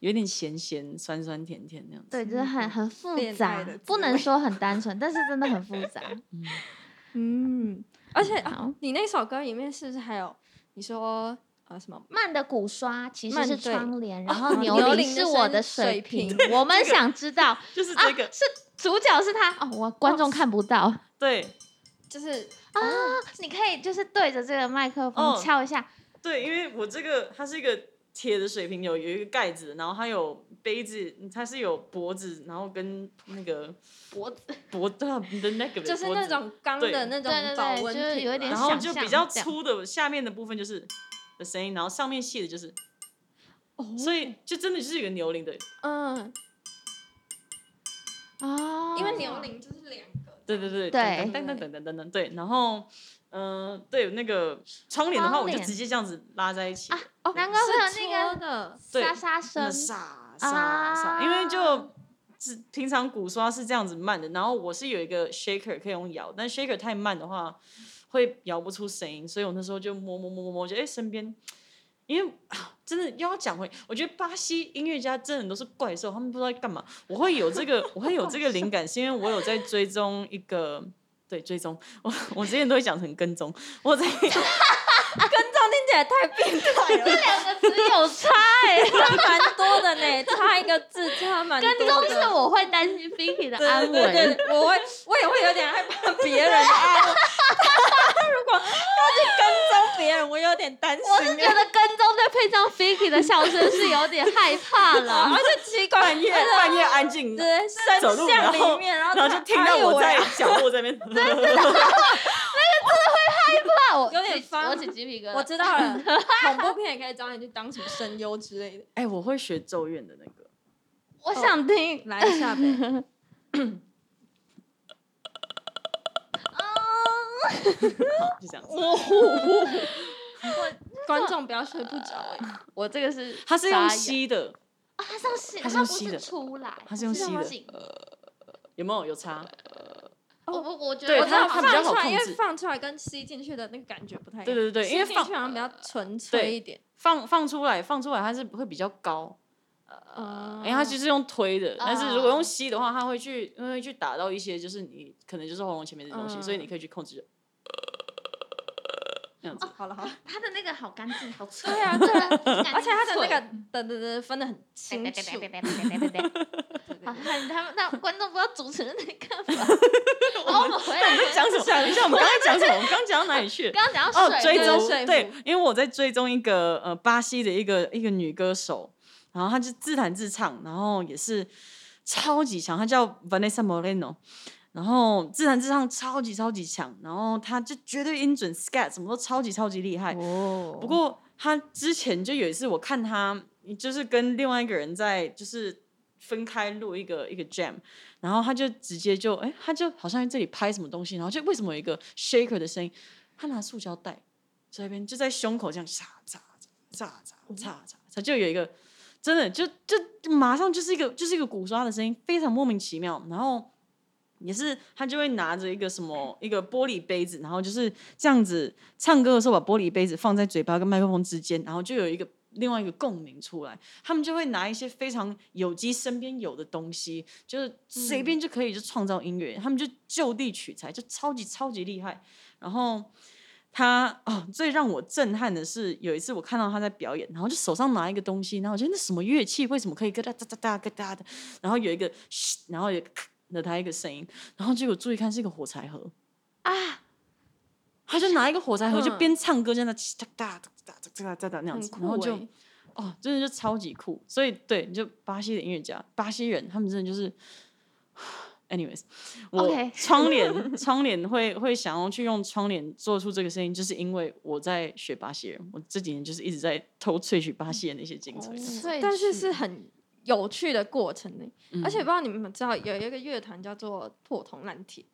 有点咸咸酸酸甜甜那样子。对，就是很很复杂的，不能说很单纯，但是真的很复杂。嗯，而且啊你那首歌里面是不是还有你说呃什么？慢的鼓刷其实是窗帘，然哦后牛铃是我的水水瓶。瓶。我们想知道 就是啊这个，是主角是他。哦，我观众看不到。对。就是啊，你可以就是对着这个麦克风哦。敲一下，对，因为我这个它是一个铁的水瓶，有有一个盖子，然后它有杯子，它是有脖子，然后跟那个脖子，脖对啊，你的那个就是脖子那种钢对的那种保温就是有一点瓶啦然后就比较粗的下面的部分就是的声音，然后上面细的就是，哦。所以就真的就是一个牛铃的，嗯，哦，因为牛铃就是两个，对对对对噔噔噔噔噔噔噔对，然后嗯、呃对那个窗帘的话，我就直接这样子拉在一起，哦，难怪会有是那个沙沙声，沙沙沙，因为就。是平常鼓刷是这样子慢的，然后我是有一个 shaker 可以用摇，但 shaker 太慢的话会摇不出声音，所以我那时候就摸摸摸摸摸，觉得哎身边，因为啊真的又要讲回，我觉得巴西音乐家真的都是怪兽，他们不知道在干嘛。我会有这个，我会有这个灵感，是因为我有在追踪一个，对追踪，我我之前都会讲成跟踪，我在听起来太变态了，这两个词有差哎，差 蛮多的呢，差一个字差蛮多跟的。踪是我会担心 Vicky 的对安对对危。对，我会我也会有点害怕别人的安危。如果要去跟踪别人，我有点担心。我是觉得跟踪再配上 Vicky 的笑声是有点害怕了。而且奇怪，半夜半夜安静对走路，深巷然后里面，然后然后就听到我在角落这边，怕我有点起发我起鸡皮疙瘩。我知道了，恐怖片也可以找你去当什么声优之类的。哎、我会学咒怨的那个。我想听。来一下呗。好，就这样子。观众不要睡不着哎、我这个是它是用吸的，啊，它是用吸，它是吸的出来，它是用吸的紧有没有有差？我我我觉对得我知道它它比较放出来，因为制放出来跟吸进去的那个感觉不太一样。对对对因为吸进放去好像比较纯粹一点。放放出来，放出来它是会比较高，呃因为它就是用推的。但是如果哦用吸的话，它会去，因为去打到一些就是你可能就是喉咙前面的东西，嗯所以你可以去控制。这样子，好了好了，它的那个好干净，好脆。对啊对啊，而而且它的那个的的的分的很清楚。好好，他他们那观众不知道主持人在干嘛。然后我们回来，讲什么？等一下，我们刚刚讲什么？我们刚刚讲到哪里去了？刚刚讲到哦，追踪水对，因为我在追踪一个呃巴西的一个一个女歌手，然后她就自弹自唱，然后也是超级强，她叫 Vanessa Moreno，然后自弹自唱超级超级强，然后她就绝对音准 scat 什么都超级超级厉害。哦不过她之前就有一次我看她就是跟另外一个人在就是分开录一个一个 jam，然后他就直接就哎，他就好像在这里拍什么东西，然后就为什么有一个 shaker 的声音，他拿塑胶袋在那边就在胸口这样嚓嚓嚓嚓嚓嚓嚓，就有一个真的就就马上就是一个就是一个鼓刷的声音，非常莫名其妙，然后。也是，他就会拿着一个什么一个玻璃杯子，然后就是这样子唱歌的时候，把玻璃杯子放在嘴巴跟麦克风之间，然后就有一个另外一个共鸣出来。他们就会拿一些非常有机身边有的东西，就是随便就可以就创造音乐，他们就就地取材，就超级超级厉害。然后他哦，最让我震撼的是有一次我看到他在表演，然后就手上拿一个东西，然后我觉得那什么乐器为什么可以咯哒哒哒哒咯哒的，然后有一个嘘，然后有咔的他一个声音，然后结果注意看是一个火柴盒。啊，他就拿一个火柴盒就嗯边唱歌，就在那哒哒哒哒哒哒哒哒那样子，然后就欸哦，真的就超级酷。所以对，你就巴西的音乐家，巴西人，他们真的就是，anyways，我 OK 窗帘窗帘会会想要去用窗帘做出这个声音，就是因为我在学巴西人，我这几年就是一直在偷萃取巴西人的一些精髓。所以但是是很有趣的过程呢。嗯而且不知道你们知道有一个乐团叫做破铜烂铁，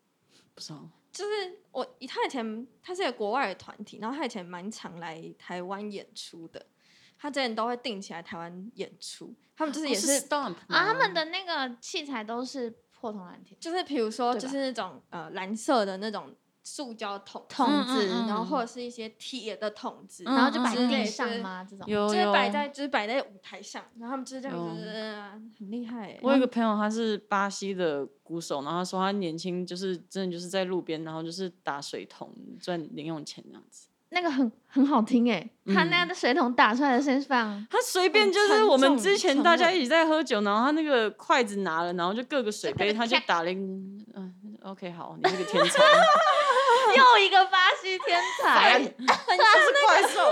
不知道。就是我他以前他是一个国外的团体，然后他以前蛮常来台湾演出的，他之前都会定期来台湾演出，他们就是也哦是。stomp 啊，他们的那个器材都是破铜烂铁就是比如说，就是那种呃蓝色的那种塑胶桶桶子，嗯嗯然后或者是一些铁的桶子，嗯然后就摆地上就是吗？这种就是摆在就是摆在舞台上，然后他们就是这样有子，呃很厉害欸。我有一个朋友，他是巴西的鼓手，然后他说他年轻就是真的就是在路边，然后就是打水桶赚零用钱这样子。那个很很好听哎，他那样的水桶打出来的声音是非常他随便就是我们之前大家一起在喝酒，然后他那个筷子拿了，然后就各个水杯，他就打了一个，嗯，OK，好，你是个天才，又一个巴西天才，很像怪兽。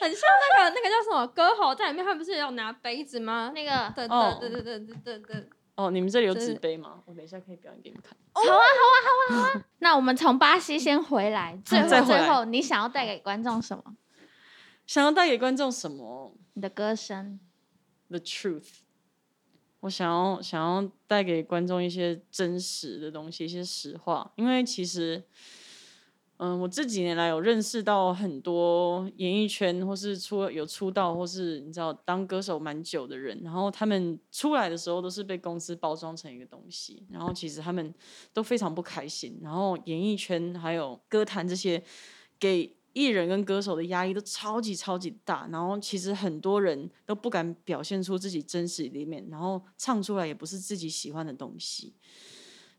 很像那个 那个叫什么歌喉在里面，他们不是有拿杯子吗？那个对哦对对对对对对，哦，你们这里有就是纸杯吗？我等一下可以表演给你们看。好啊，好啊，好啊，好啊那我们从巴西先回来，最后最后你想要带给观众什么？想要带给观众什么你的歌声，？The truth。我想要想要带给观众一些真实的东西，一些实话，因为其实，嗯，我这几年来有认识到很多演艺圈或是出有出道或是你知道当歌手蛮久的人，然后他们出来的时候都是被公司包装成一个东西，然后其实他们都非常不开心，然后演艺圈还有歌坛这些给艺人跟歌手的压力都超级超级大，然后其实很多人都不敢表现出自己真实的一面，然后唱出来也不是自己喜欢的东西，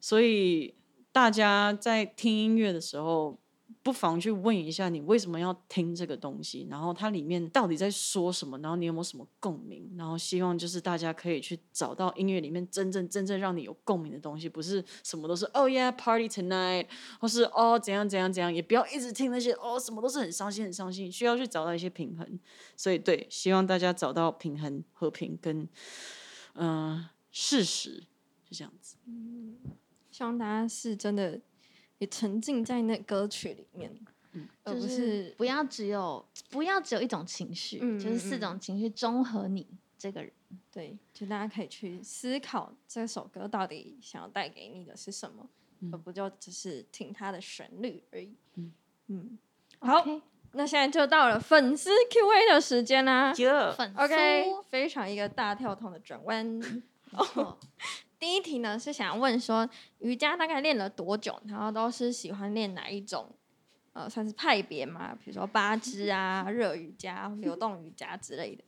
所以大家在听音乐的时候，不妨去问一下你为什么要听这个东西，然后它里面到底在说什么，然后你有没有什么共鸣，然后希望就是大家可以去找到音乐里面真正真正让你有共鸣的东西，不是什么都是哦 yeah party tonight，或是哦怎样怎样怎样，也不要一直听那些哦什么都是很伤心很伤心，需要去找到一些平衡。所以对，希望大家找到平衡、和平跟嗯、事实，是这样子。嗯希望大家是真的也沉浸在那歌曲里面，而不是是不要只有不要只有一种情绪，嗯就是四嗯种情绪综合你这个人。对，就大家可以去思考这首歌到底想要带给你的是什么，而不就只是听它的旋律而已。嗯好 OK，那现在就到了粉丝 Q&A 的时间啦。粉丝 OK，非常一个大跳痛的转弯。第一题呢是想问说，瑜伽大概练了多久？然后都是喜欢练哪一种？呃，算是派别嘛，比如说八支啊、热瑜伽、流动瑜伽之类的。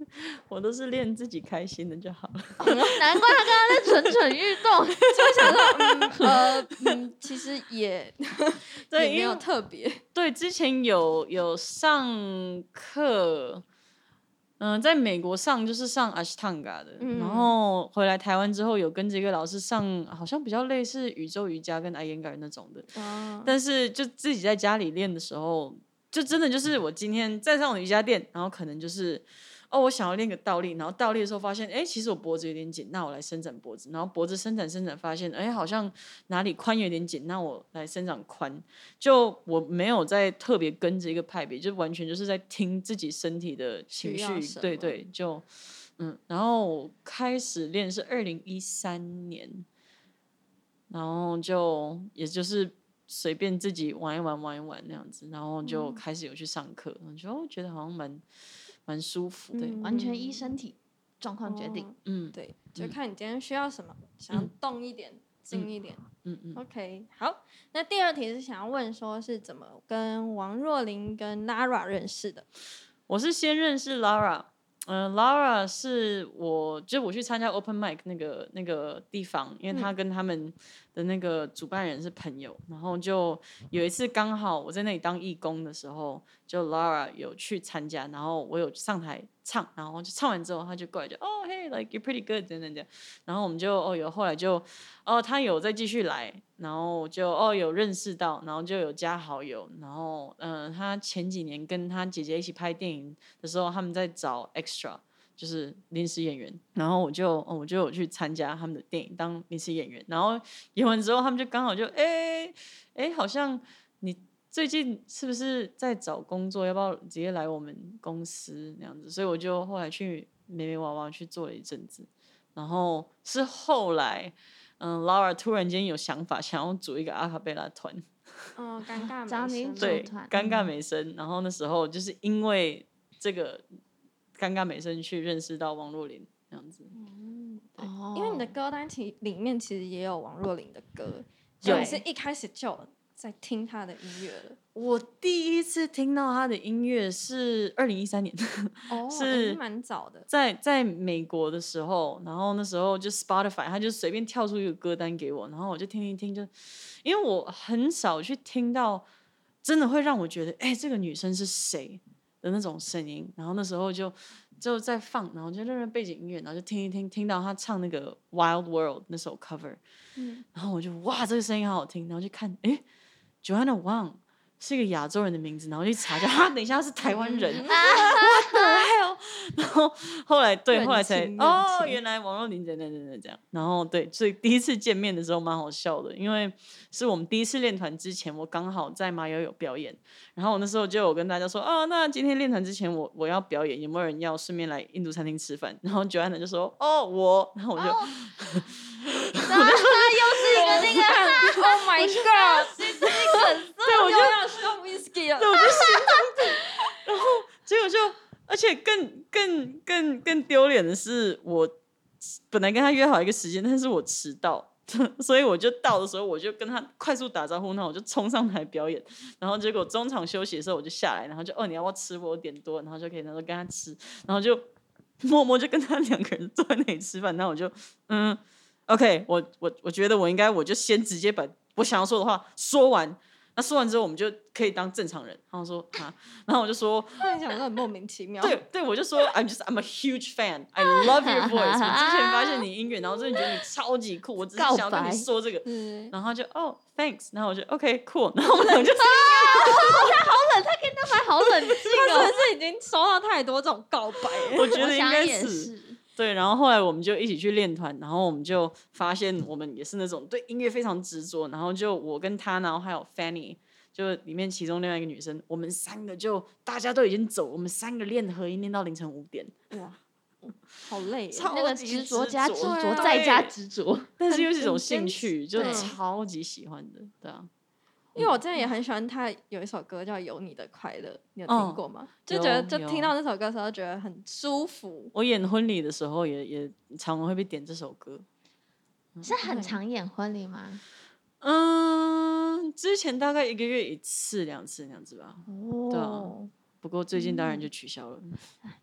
我都是练自己开心的就好了。难怪他刚刚在蠢蠢欲动。就想说呃，嗯，其实也 对，也没有特别。对之前有有上课，嗯、在美国上就是上 Ashtanga 的，嗯。然后回来台湾之后有跟这个老师上，好像比较类似宇宙瑜伽跟 Iyengar 那种的，哦，但是就自己在家里练的时候，就真的就是我今天再上瑜伽垫，然后可能就是哦，我想要练个倒立，然后倒立的时候发现，哎，其实我脖子有点紧，那我来伸展脖子，然后脖子伸展伸展，发现哎，好像哪里髋有点紧，那我来伸展髋。就我没有在特别跟着一个派别，就完全就是在听自己身体的情绪对对，就嗯，然后我开始练是二零一三年，然后就也就是随便自己玩一玩玩一玩那样子，然后嗯。就开始有去上课，我就哦觉得好像蛮蛮舒服的，嗯完全依身体状况决定。哦嗯对，就嗯看你今天需要什么，想要嗯动一点、静一点。嗯嗯，OK，好，那第二题是想要问说是怎么跟王若琳跟 Lara 认识的？我是先认识 Lara，嗯、l a r a 是我就我去参加 Open Mic 那个那个地方，因为他跟他们的那个主办人是朋友，然后就有一次刚好我在那里当义工的时候，就 Laura 有去参加，然后我有上台唱，然后就唱完之后，他就过来就哦，Hey，like you're pretty good，等等等，然后我们就哦有后来就哦他有再继续来，然后就哦有认识到，然后就有加好友，然后嗯、呃他前几年跟他姐姐一起拍电影的时候，他们在找 extra。就是临时演员，然后我就、哦、我就有去参加他们的电影当临时演员，然后演完之后，他们就刚好就哎哎、好像你最近是不是在找工作？要不要直接来我们公司那样子？所以我就后来去美美娃娃去做了一阵子，然后是后来，嗯，Laura 突然间有想法，想要组一个阿卡贝拉团，哦，尴尬 找你美对，团尴尬嗯美声。然后那时候就是因为这个尴尬美声去认识到王若琳这样子。哦因为你的歌单其里面其实也有王若琳的歌，所以你是一开始就在听她的音乐了。我第一次听到他的音乐是二零一三年，哦，是蛮早的。在在美国的时候，然后那时候就 Spotify，他就随便跳出一个歌单给我，然后我就听一听就，因为我很少去听到真的会让我觉得，哎、这个女生是谁的那种声音，然后那时候就就在放，然后就认认背景音乐，然后就听一听，听到他唱那个 Wild World 那首 cover，嗯。然后我就哇，这个声音好好听，然后就看，哎，Joanna Wang 是一个亚洲人的名字，然后去查一下，哈，等一下是台湾人？然后后来对，后来才哦，原来王若琳等等等等这样，然后对，所以第一次见面的时候蛮好笑的，因为是我们第一次练团之前，我刚好在马友有表演，然后我那时候就有跟大家说，哦，那今天练团之前我我要表演，有没有人要顺便来印度餐厅吃饭？然后 Joanna 就说，哦，我，然后我就。个，Oh my God！对，我就要喝 whisky 了。对，我就心脏病。然后结果就，而且更更更更丢脸的是，我本来跟他约好一个时间，但是我迟到，所以我就到的时候，我就跟他快速打招呼，那我就冲上台表演。然后结果中场休息的时候，我就下来，然后就哦，你要不要吃？我有点多，然后就可以，然后跟他吃，然后就默默就跟他两个人坐在那里吃饭。然后我就嗯，OK，我我我觉得我应该我就先直接把我想要说的话说完。那说完之后，我们就可以当正常人。然后说啊，然后我就说，那你讲的很莫名其妙。对对，我就说 I'm just I'm a huge fan. I love your voice. 我之前发现你音乐，然后真的觉得你超级酷，我只是想要跟你说这个。嗯，然后就哦，thanks，然后我就 OK cool，然后我们俩就那还好冷静 他真的哦。是已经收到太多这种告白。我觉得应该是是，对。然后后来我们就一起去练团，然后我们就发现我们也是那种对音乐非常执着，然后就我跟他，然后还有 Fanny。就里面其中另外一个女生，我们三个就大家都已经走，我们三个练合音练到凌晨五点，哇，好累哦。超那个级执着加执着再加执着，但是又是一种兴趣，就超级喜欢的，对啊。因为我真的也很喜欢他有一首歌叫《有你的快乐》，你有听嗯过吗？就觉得就听到那首歌的时候，觉得很舒服。我演婚礼的时候也也常常会被点这首歌。是很常演婚礼吗？嗯，之前大概一个月一次、两次那样子吧。对啊哦，不过最近当然就取消了。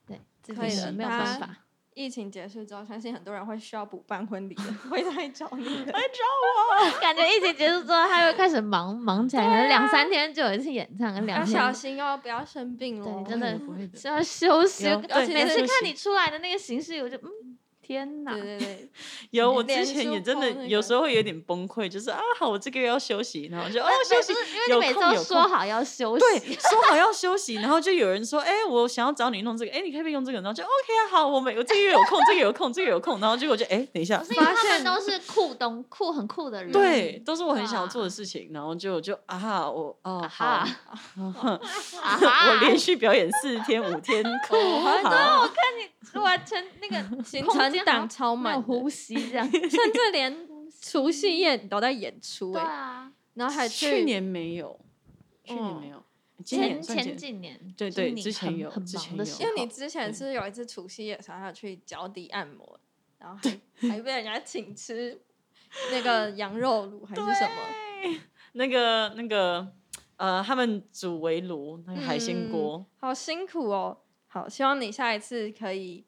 对，这可以个是没有办法。疫情结束之后，相信很多人会需要补办婚礼的，会来找你的。感觉疫情结束之后，他又开始忙忙起来，可能两三天就有一次演唱，跟两要小心哦，不要生病对，哦。真的不会的是要休息有。每次看你出来的那个形式，我就嗯，天哪！对对对，有，我之前也真的有时候会有点崩溃，就是啊，好，我这个月要休息，然后就哦不休息，因为你每次都说好要休息，对，说好要休息，然后就有人说，哎、我想要找你弄这个，哎、你可不可以用这个？然后就 OK 啊，好，我每我这个月有空，这个月有空，这个月有空，然后结果就哎、等一下发现都是酷东酷很酷的人，对，都是我很想要做的事情，然后就就啊哈，我哦啊好，哈 我连续表演四天五天，酷，好，完成那个行空程档超满呼吸这样。甚至连除夕夜都在演出对哎，啊，然后还去年没有，去年嗯没有，今前年前几年，对对之前有之前有因为你之前是有一次除夕夜的时候，还有去脚底按摩，然后还 还被人家请吃那个羊肉卤还是什么，那个那个呃，他们煮围炉那个海鲜嗯锅，好辛苦哦。好，希望你下一次可以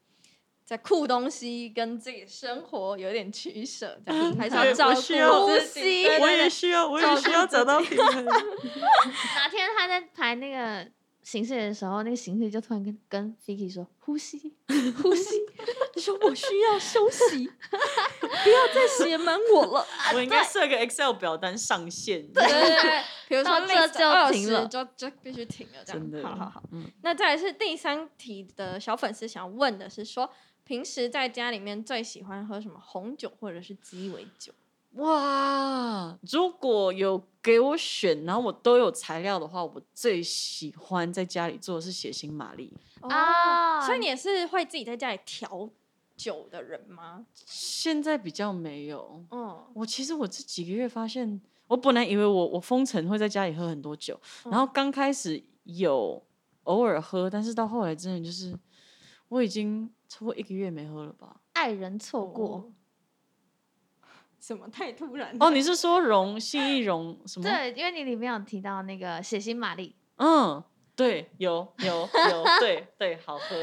在酷东西跟自己生活有点取舍，这样 还是要对照顾我需要呼吸我也需要，我也需要找到平衡。哪天他在排那个形式的时候，那个形式就突然跟跟 Vicky 说呼吸，呼吸，你说我需要休息，不要再写满我了。我应该设个 Excel 表单上线。对对对，比如说到这就二停了十就就必须停了，这样。真的，好好好。嗯，那再来是第三题的小粉丝想问的是说，平时在家里面最喜欢喝什么红酒或者是鸡尾酒？哇，如果有给我选，然后我都有材料的话，我最喜欢在家里做的是血腥玛丽。啊所以你也是会自己在家里调酒的人吗？现在比较没有。嗯，我其实我这几个月发现，我本来以为我我封城会在家里喝很多酒，然后刚开始有偶尔喝，但是到后来真的就是我已经超过一个月没喝了吧？爱人错过，什么太突然？哦，你是说荣信义溶什么？对，因为你里面有提到那个血腥玛丽，嗯，对，有有有，对对，好喝，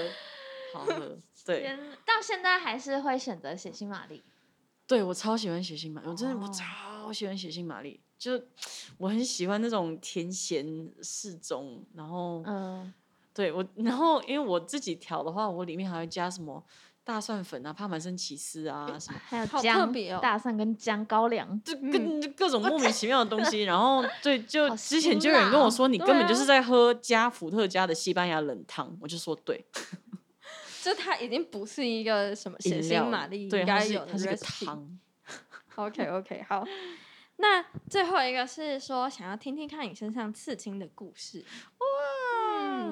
好喝，对天到现在还是会选择血腥玛丽。对，我超喜欢血腥玛丽，我真的我哦超喜欢血腥玛丽，就我很喜欢那种甜咸适中，然后嗯，对我，然后因为我自己调的话，我里面还会加什么大蒜粉啊、帕玛森起司啊什么。还有好特姜、别哦大蒜跟姜高粱，就各、就各种莫名其妙的东西，然后对，就好之前就有人跟我说，你根本就是啊在喝加伏特加的西班牙冷汤，我就说对，就它已经不是一个什么血饮料腥玛丽对，它是应该有的它是个 recipe。汤，OK OK，好。那最后一个是说，想要听听看你身上刺青的故事。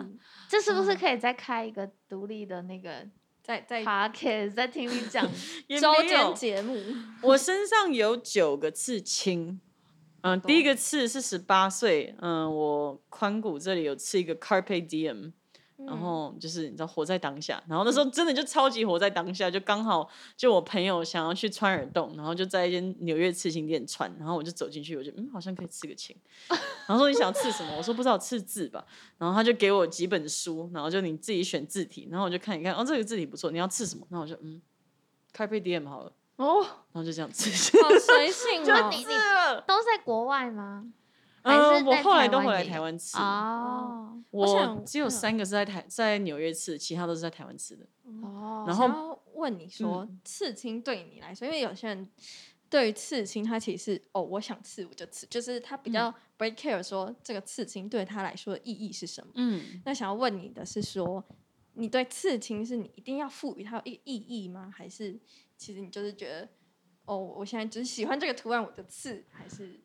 这是不是可以再开一个独立的那个在在 podcast，在听你讲？也周间节目，我身上有九个刺青，嗯、多。第一个刺是十八岁，嗯、我髋骨这里有刺一个 carpe diem，然嗯后就是你知道活在当下，然后那时候真的就超级活在当下，就刚好就我朋友想要去穿耳洞，然后就在一间纽约刺青店穿，然后我就走进去，我就嗯好像可以刺个青，然后说你想要刺什么？我说不知道刺字吧，然后他就给我几本书，然后就你自己选字体，然后我就看一看，哦这个字体不错，你要刺什么？那我就嗯 carpe diem 好了，哦，然后就这样刺。好随性哦。你你了。都在国外吗？我后来都回来台湾吃。哦我想只有嗯三个是在台在纽约吃，其他都是在台湾吃的。哦，然后问你说，嗯刺青对你来说，因为有些人对于刺青，他其实是哦，我想刺我就刺，就是他比较不会 care 说这个刺青对他来说的意义是什么。嗯，那想要问你的是说，你对刺青是你一定要赋予它一个意义吗？还是其实你就是觉得哦，我现在只是喜欢这个图案，我就刺，还是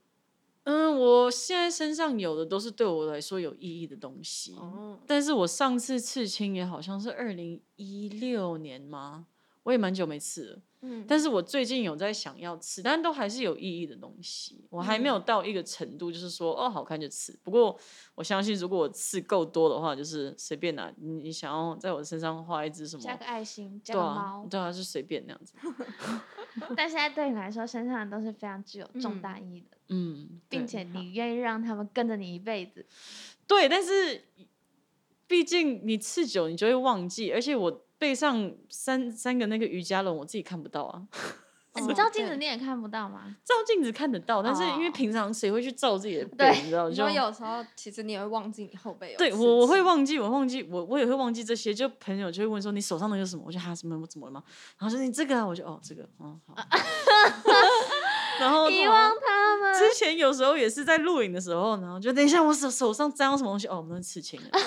嗯，我现在身上有的都是对我来说有意义的东西。哦，但是我上次刺青也好像是二零一六年吗？我也蛮久没刺了。嗯，但是我最近有在想要刺，但都还是有意义的东西。我还没有到一个程度，就是说哦好看就刺。不过我相信，如果我刺够多的话，就是随便拿。你你想要在我身上画一只什么？加个爱心，加个猫，。对啊，就随便那样子。但现在对你来说，身上的都是非常具有重大意义的，嗯，并且你愿意让他们跟着你一辈子。对，但是毕竟你刺久，你就会忘记，而且我背上三三个那个瑜伽轮，我自己看不到啊。你照镜子你也看不到吗？照镜子看得到，但是因为哦平常谁会去照自己的背，对你知道？你就说有时候其实你也会忘记你后背有对我我会忘记，我忘记我我也会忘记这些。就朋友就会问说你手上那个是什么？我就哈什么我怎么了吗？然后说你这个啊，我就哦这个嗯好。然后 遗忘他们。之前有时候也是在录影的时候，然后就等一下我手手上沾到什么东西哦，我们刺青了，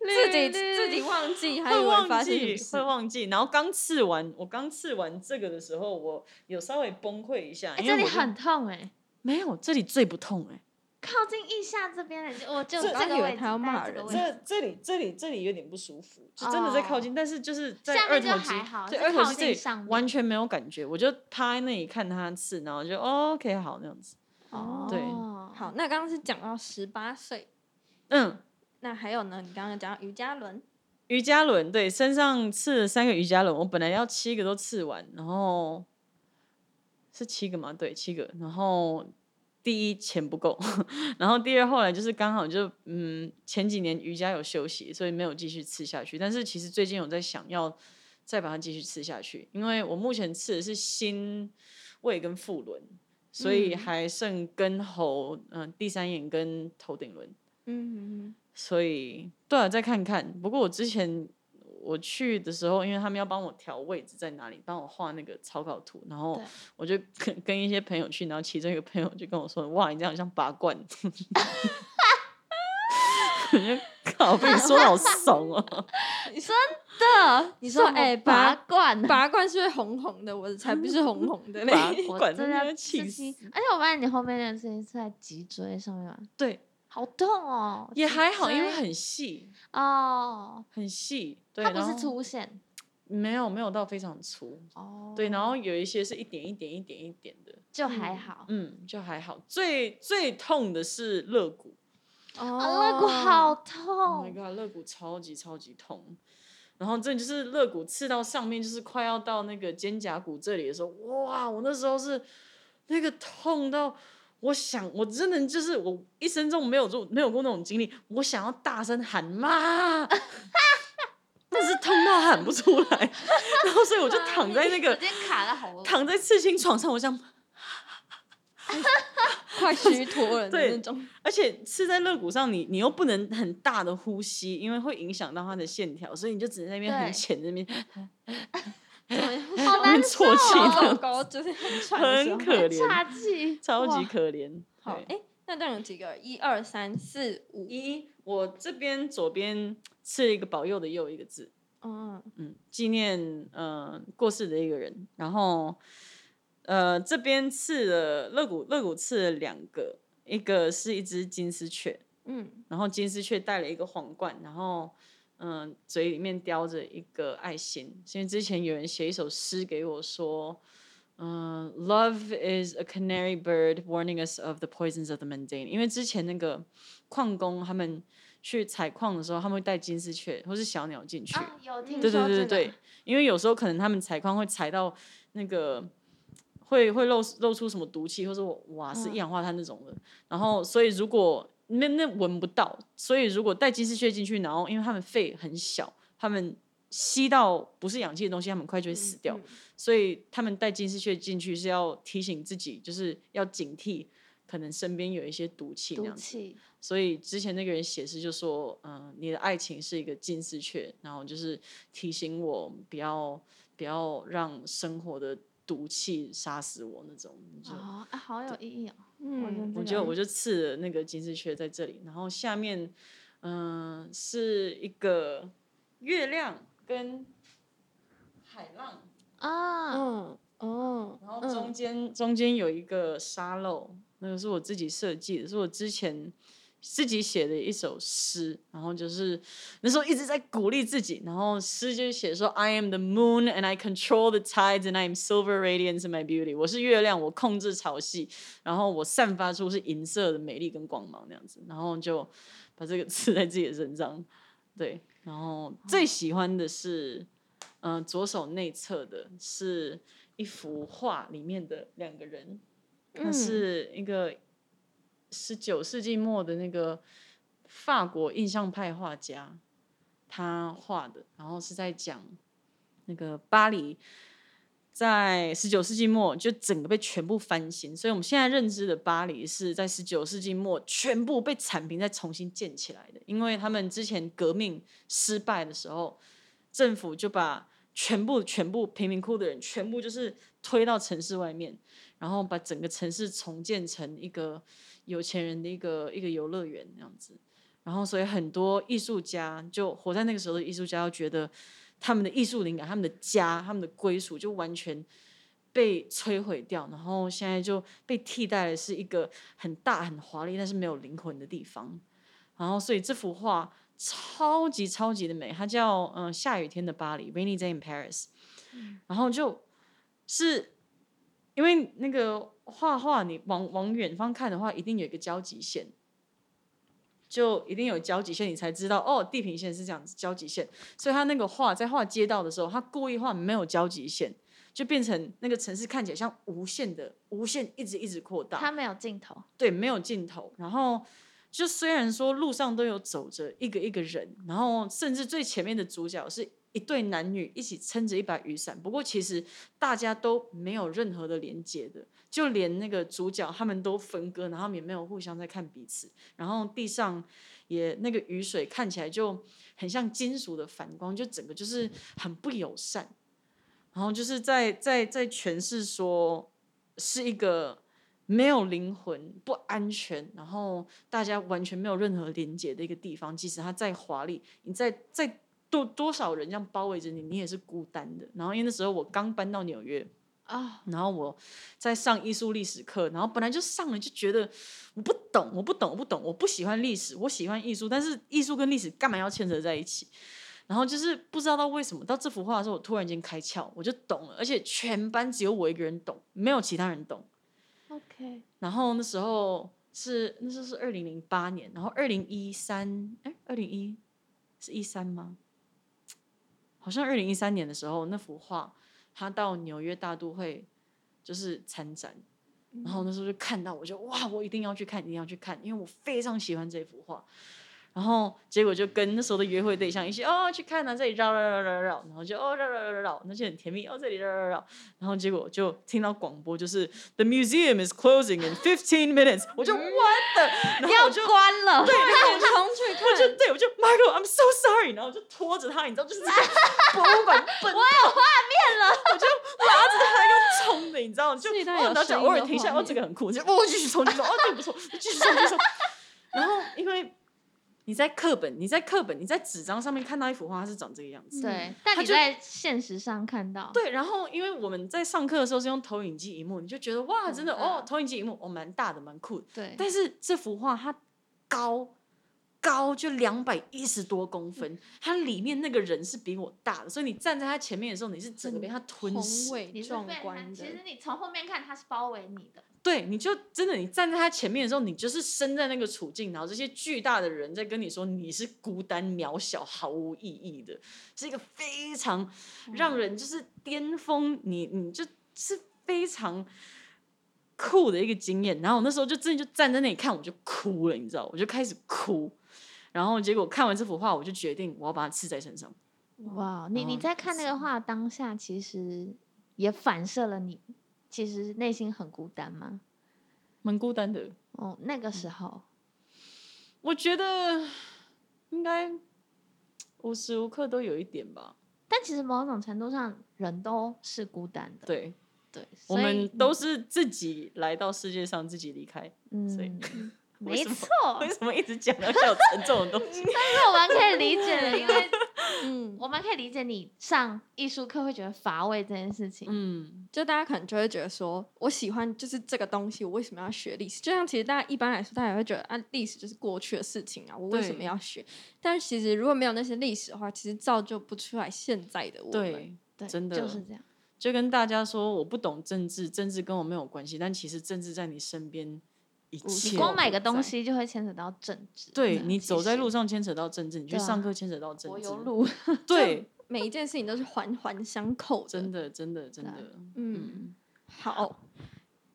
自己自己忘记，会忘记会忘记。然后刚刺完，我刚刺完这个的时候，我有稍微崩溃一下，哎，这里很痛哎，没有这里最不痛哎、靠近腋下这边我就这这个位置，以为他要骂人。在这这这里这里这里有点不舒服，就真的在靠近，但是就是在二头肌还好，对二头肌这里完全没有感觉，我就趴在那里看他刺，然后就、哦、OK 好那样子，哦，对。好，那刚刚是讲到十八岁，嗯。那还有呢？你刚刚讲到瑜伽轮，瑜伽轮对，身上刺了三个瑜伽轮，我本来要七个都刺完，然后是七个吗？对，七个。然后第一钱不够，然后第二后来就是刚好就嗯前几年瑜伽有休息，所以没有继续吃下去。但是其实最近有在想要再把它继续吃下去，因为我目前吃的是心胃跟腹轮，所以嗯还剩跟喉、嗯、第三眼跟头顶轮。嗯，所以对啊，再看看。不过我之前我去的时候，因为他们要帮我调位置在哪里，帮我画那个草稿图，然后我就跟跟一些朋友去，然后其中一个朋友就跟我说：“哇，你这样像拔罐。”我就靠，被你说的好怂哦、的，你说哎拔拔罐，拔罐是会红红的，我的才不是红红的 嘞。罐真真的的气死。而且我发现你后面那个事情是在脊椎上面嘛，对，好痛哦，也还好，因为很细，哦，很细。对，它不是粗线没有没有到非常粗。哦，对，然后有一些是一点一点一点一点的，就还好，嗯，就还好。最最痛的是肋骨。哦啊，肋骨好 Oh my 痛，god，肋骨超级超级痛。然后这就是肋骨刺到上面，就是快要到那个肩胛骨这里的时候，哇！我那时候是那个痛到，我想我真的就是我一生中没有做没有过那种经历，我想要大声喊妈，但是痛到喊不出来，然后所以我就躺在那个 卡在喉咙，躺在刺青床上，我想 快虚脱了的对那种。而且刺在肋骨上你，你又不能很大的呼吸，因为会影响到它的线条，所以你就只能在那边很浅的那边 好难受啜泣小的。狗狗就是 很可怜，差气，超级可怜。好，对。哎，那这样有几个？一二三四五，一，我这边左边刺了一个保佑的佑一个字，嗯，嗯，纪念呃过世的一个人。然后呃这边刺了肋骨，肋骨刺了两个，一个是一只金丝雀，嗯，然后金丝雀戴了一个皇冠，然后嗯、嘴里面叼着一个爱心。因为之前有人写一首诗给我说，嗯、l o v e is a canary bird warning us of the poisons of the mundane。因为之前那个矿工他们去采矿的时候，他们会带金丝雀或是小鸟进去。啊，有听对对对对对，因为有时候可能他们采矿会采到那个会会漏漏出什么毒气，或者瓦斯嗯一氧化碳那种的。然后所以如果那那闻不到，所以如果带金丝雀进去，然后因为他们肺很小，他们吸到不是氧气的东西，他们很快就会死掉。嗯所以他们带金丝雀进去是要提醒自己，就是要警惕。可能身边有一些毒气那毒样子，气，所以之前那个人写诗就说，嗯、你的爱情是一个金丝雀，然后就是提醒我不要不要让生活的毒气杀死我那种。就哦，啊，好有意义哦，嗯，我就我就刺了那个金丝雀在这里，然后下面嗯、是一个月亮跟海浪，啊，嗯哦，然后中间、中间有一个沙漏，那个是我自己设计的，是我之前自己写的一首诗，然后就是那时候一直在鼓励自己，然后诗就写说 I am the moon and I control the tides and I am silver radiance in my beauty，我是月亮，我控制潮汐，然后我散发出是银色的美丽跟光芒那样子，然后就把这个刺在自己的身上，对，然后最喜欢的是。嗯、左手内侧的是一幅画里面的两个人，他嗯。是一个十九世纪末的那个法国印象派画家，他画的，然后是在讲那个巴黎在十九世纪末就整个被全部翻新，所以我们现在认知的巴黎是在十九世纪末全部被铲平再重新建起来的，因为他们之前革命失败的时候，政府就把全部全部贫民窟的人全部就是推到城市外面，然后把整个城市重建成一个有钱人的一个一个游乐园那样子。然后，所以很多艺术家就活在那个时候的艺术家，觉得他们的艺术灵感、他们的家、他们的归属就完全被摧毁掉，然后现在就被替代的是一个很大、很华丽，但是没有灵魂的地方。然后，所以这幅画超级超级的美，它叫嗯下雨天的巴黎 （Rainy Day in Paris）。然后就是因为那个画画，你往往远方看的话，一定有一个交集线。就一定有交集线，你才知道哦，地平线是这样子交集线。所以他那个画在画街道的时候，他故意画没有交集线，就变成那个城市看起来像无限的、无限一直一直扩大。他没有尽头。对，没有尽头。然后就虽然说路上都有走着一个一个人，然后甚至最前面的主角是一对男女一起撑着一把雨伞，不过其实大家都没有任何的连接的。就连那个主角他们都分割，然后也没有互相在看彼此，然后地上也那个雨水看起来就很像金属的反光，就整个就是很不友善，然后就是在在在诠释说是一个没有灵魂、不安全，然后大家完全没有任何连接的一个地方，即使它再华丽，你再再多多少人这样包围着你，你也是孤单的。然后因为那时候我刚搬到纽约。啊，然后我在上艺术历史课，然后本来就上了，就觉得我不懂，我不懂，我不懂，我不喜欢历史，我喜欢艺术，但是艺术跟历史干嘛要牵扯在一起？然后就是不知道到为什么到这幅画的时候，我突然间开窍，我就懂了，而且全班只有我一个人懂，没有其他人懂。OK，然后那时候是那时候是二零零八年，然后二零一三，哎，二零一是一三吗？好像二零一三年的时候那幅画。他到纽约大都会就是参展，然后那时候就看到，我就哇，我一定要去看，一定要去看，因为我非常喜欢这幅画。然后结果就跟那时候的约会对象一起哦去看啊，这里绕绕绕绕绕，然后就哦绕绕绕绕绕，那就很甜蜜哦这里绕绕绕，然后结果就听到广播就是 The museum is closing in fifteen minutes，我就 what the，然后我就关了，对，然后我就冲去看，我就对我就 Michael，I'm so sorry，然后我就拖着他，你知道就是 博物馆奔，我有画面了，我就拉着他用冲的，你知道就这一段哦，有然后就偶尔停下，哦这个很酷，就哦继续冲，继续冲，哦这个不错，继续冲继续冲，然后因为。你在课本，你在课本，你在纸张上面看到一幅画，它是长这个样子。对，但你在现实上看到，对，然后因为我们在上课的时候是用投影机荧幕，你就觉得哇，真的哦，投影机荧幕哦，蛮大的，蛮酷的。对，但是这幅画它高高就两百一十多公分，它里面那个人是比我大的，所以你站在他前面的时候，你是整个被他吞宏噬。伟你是壮观的，其实你从后面看，它是包围你的。对，你就真的你站在他前面的时候，你就是身在那个处境，然后这些巨大的人在跟你说你是孤单渺小、毫无意义的，是一个非常让人就是巅峰，你你就是非常酷的一个经验。然后我那时候就真的就站在那里看，我就哭了，你知道，我就开始哭。然后结果看完这幅画，我就决定我要把它刺在身上。哇，你你哦在看那个画当下，其实也反射了你其实内心很孤单吗？蛮孤单的，哦，那个时候，我觉得应该无时无刻都有一点吧。但其实某种程度上，人都是孤单的。对，对，我们都是自己来到世界上，自己离开。所以嗯，没错，为什么一直讲到像有沉重的东西？但是我们可以理解的，因为 嗯，我们可以理解你上艺术课会觉得乏味这件事情。嗯，就大家可能就会觉得说，我喜欢就是这个东西，我为什么要学历史？就像其实大家一般来说，大家也会觉得啊，历史就是过去的事情啊，我为什么要学？但是其实如果没有那些历史的话，其实造就不出来现在的我们。对，对，真的就是这样。就跟大家说，我不懂政治，政治跟我没有关系，但其实政治在你身边一无切。你光买个东西就会牵扯到政治。对你走在路上牵扯到政治，你去上课牵扯到政治我有，路，对，每一件事情都是环环相扣的。真的，真的，真的，嗯，好，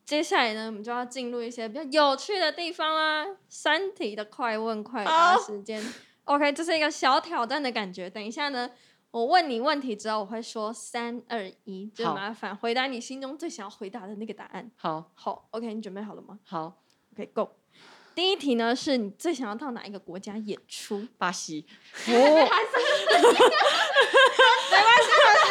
接下来呢，我们就要进入一些比较有趣的地方啦。三题的快问快答好时间，OK，这是一个小挑战的感觉。等一下呢，我问你问题之后，我会说三二一，就麻烦回答你心中最想要回答的那个答案。好好，OK，你准备好了吗好，？OK，Go。第一题呢，是你最想要到哪一个国家演出？巴西，哦，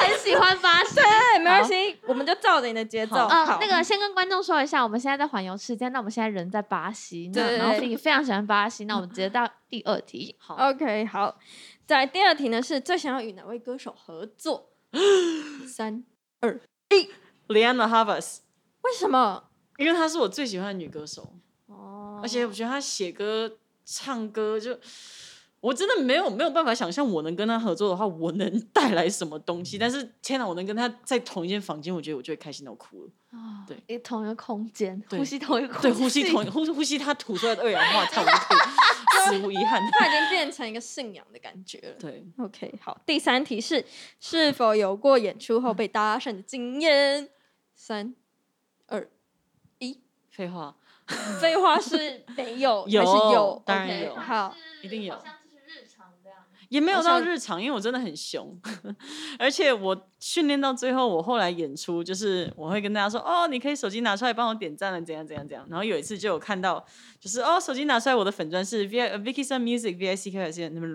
很喜欢巴西。对，没关系，我们就照着你的节奏。好嗯好，那个先跟观众说一下，我们现在在环游世界，那我们现在人在巴西，那对然后 Vicky 非常喜欢巴西，那我们直接到第二题。好 OK，好。在第二题呢，是最想要与哪位歌手合作？三二一，，Leanna Havas，为什么？因为她是我最喜欢的女歌手，哦而且我觉得她写歌、唱歌就。我真的没有没有办法想象，我能跟他合作的话，我能带来什么东西。但是天哪，我能跟他在同一间房间，我觉得我就会开心到哭了。哦对，一同一个空间，呼吸同一个空对，呼吸同呼呼吸他吐出来的二氧化碳，我就可以死无遗憾。他已经变成一个信仰的感觉了。对，OK，好，第三题是是否有过演出后被搭讪的经验？三、二、一，废话，废话是没有，有还是有？当然有好，一定有。也没有到日常，因为我真的很凶，而且我训练到最后，我后来演出就是我会跟大家说，哦，你可以手机拿出来帮我点赞了，怎样怎样怎样。然后有一次就有看到，就是哦，手机拿出来，我的粉砖是 V Vicky Sun Music V I C K S 那么，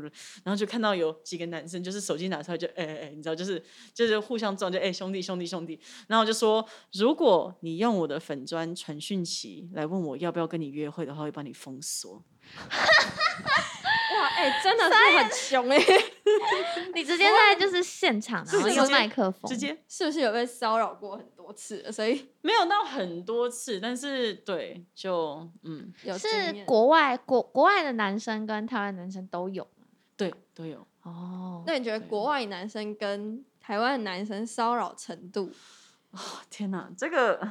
然后就看到有几个男生就是手机拿出来就哎哎哎，你知道就是就是互相撞，就哎兄弟兄弟兄弟。然后就说，如果你用我的粉砖传讯息来问我要不要跟你约会的话，会帮你封锁。哇，哎、真的是很凶哎、你直接在就是现场，然后用麦克风，直接是不是有被骚扰过很多次？所以 没有到很多次，但是对，就嗯，有是国外国国外的男生跟台湾男生都有对，都有。哦，那你觉得国外男生跟台湾男生骚扰程度？天哪，这个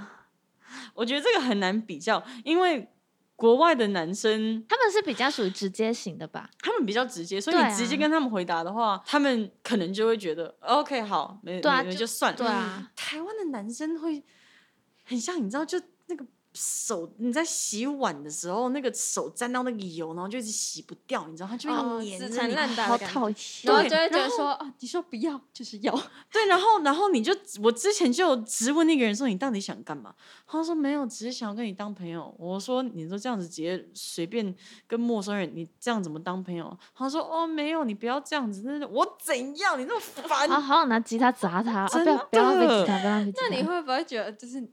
我觉得这个很难比较，因为国外的男生他们是比较属于直接型的吧？他们比较直接，所以你直接啊跟他们回答的话，他们可能就会觉得 OK 好，没没对啊就就算了。对啊，台湾的男生会很像，你知道，就那个手你在洗碗的时候，那个手沾到那个油，然后就一直洗不掉，你知道，他就哦会黏着你。好讨厌。然后就会觉得说，啊，你说不要就是要，对，然后然后你就我之前就有质问那个人说你到底想干嘛？他说没有，只是想要跟你当朋友。我说你说这样子直接随便跟陌生人，你这样怎么当朋友？他说哦没有，你不要这样子，真的我怎样？你那么烦。好好想拿吉他砸他，啊、不要不要被吉他，不要被 吉他。那你会不会觉得就是你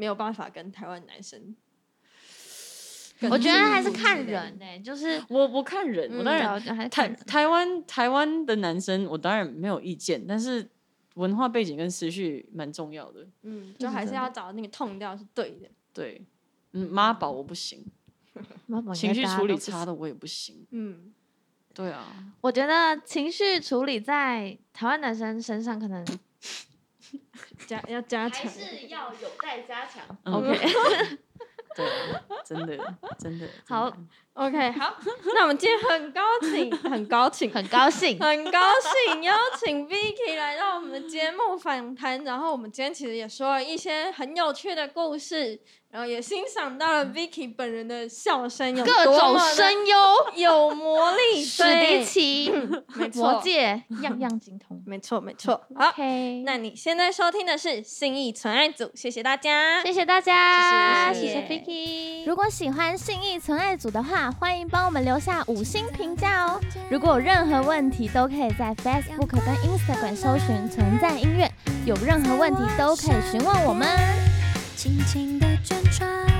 没有办法跟台湾男生我觉得还是看人呢、就是我我看人，我嗯当然台看。台湾台湾的男生，我当然没有意见，但是文化背景跟思绪蛮重要的。嗯，就还是要找那个痛调是对的。对，嗯，妈宝我不行，妈宝情绪处理差的我也不行。嗯，对啊，我觉得情绪处理在台湾男生身上可能 加要加强是。要有待加强。嗯 OK，对啊，真的真的。好 OK，好，那我们今天很高兴，很高兴，很高兴。很高兴邀请 Vicky 来到我们的节目访谈，然后我们今天其实也说了一些很有趣的故事，然后也欣赏到了 Vicky 本人的笑声有各种声优，有魔力，史对迪奇、没错，魔界，样样精通。没错，没错。好，OK，那你现在收听的是信义存爱组，谢谢大家，谢谢大家，谢谢谢谢 Vicky。如果喜欢信义存爱组的话，欢迎帮我们留下五星评价哦。如果有任何问题，都可以在 Facebook 跟 Instagram 搜寻“存在音乐”，有任何问题都可以询问我们。轻轻的卷窗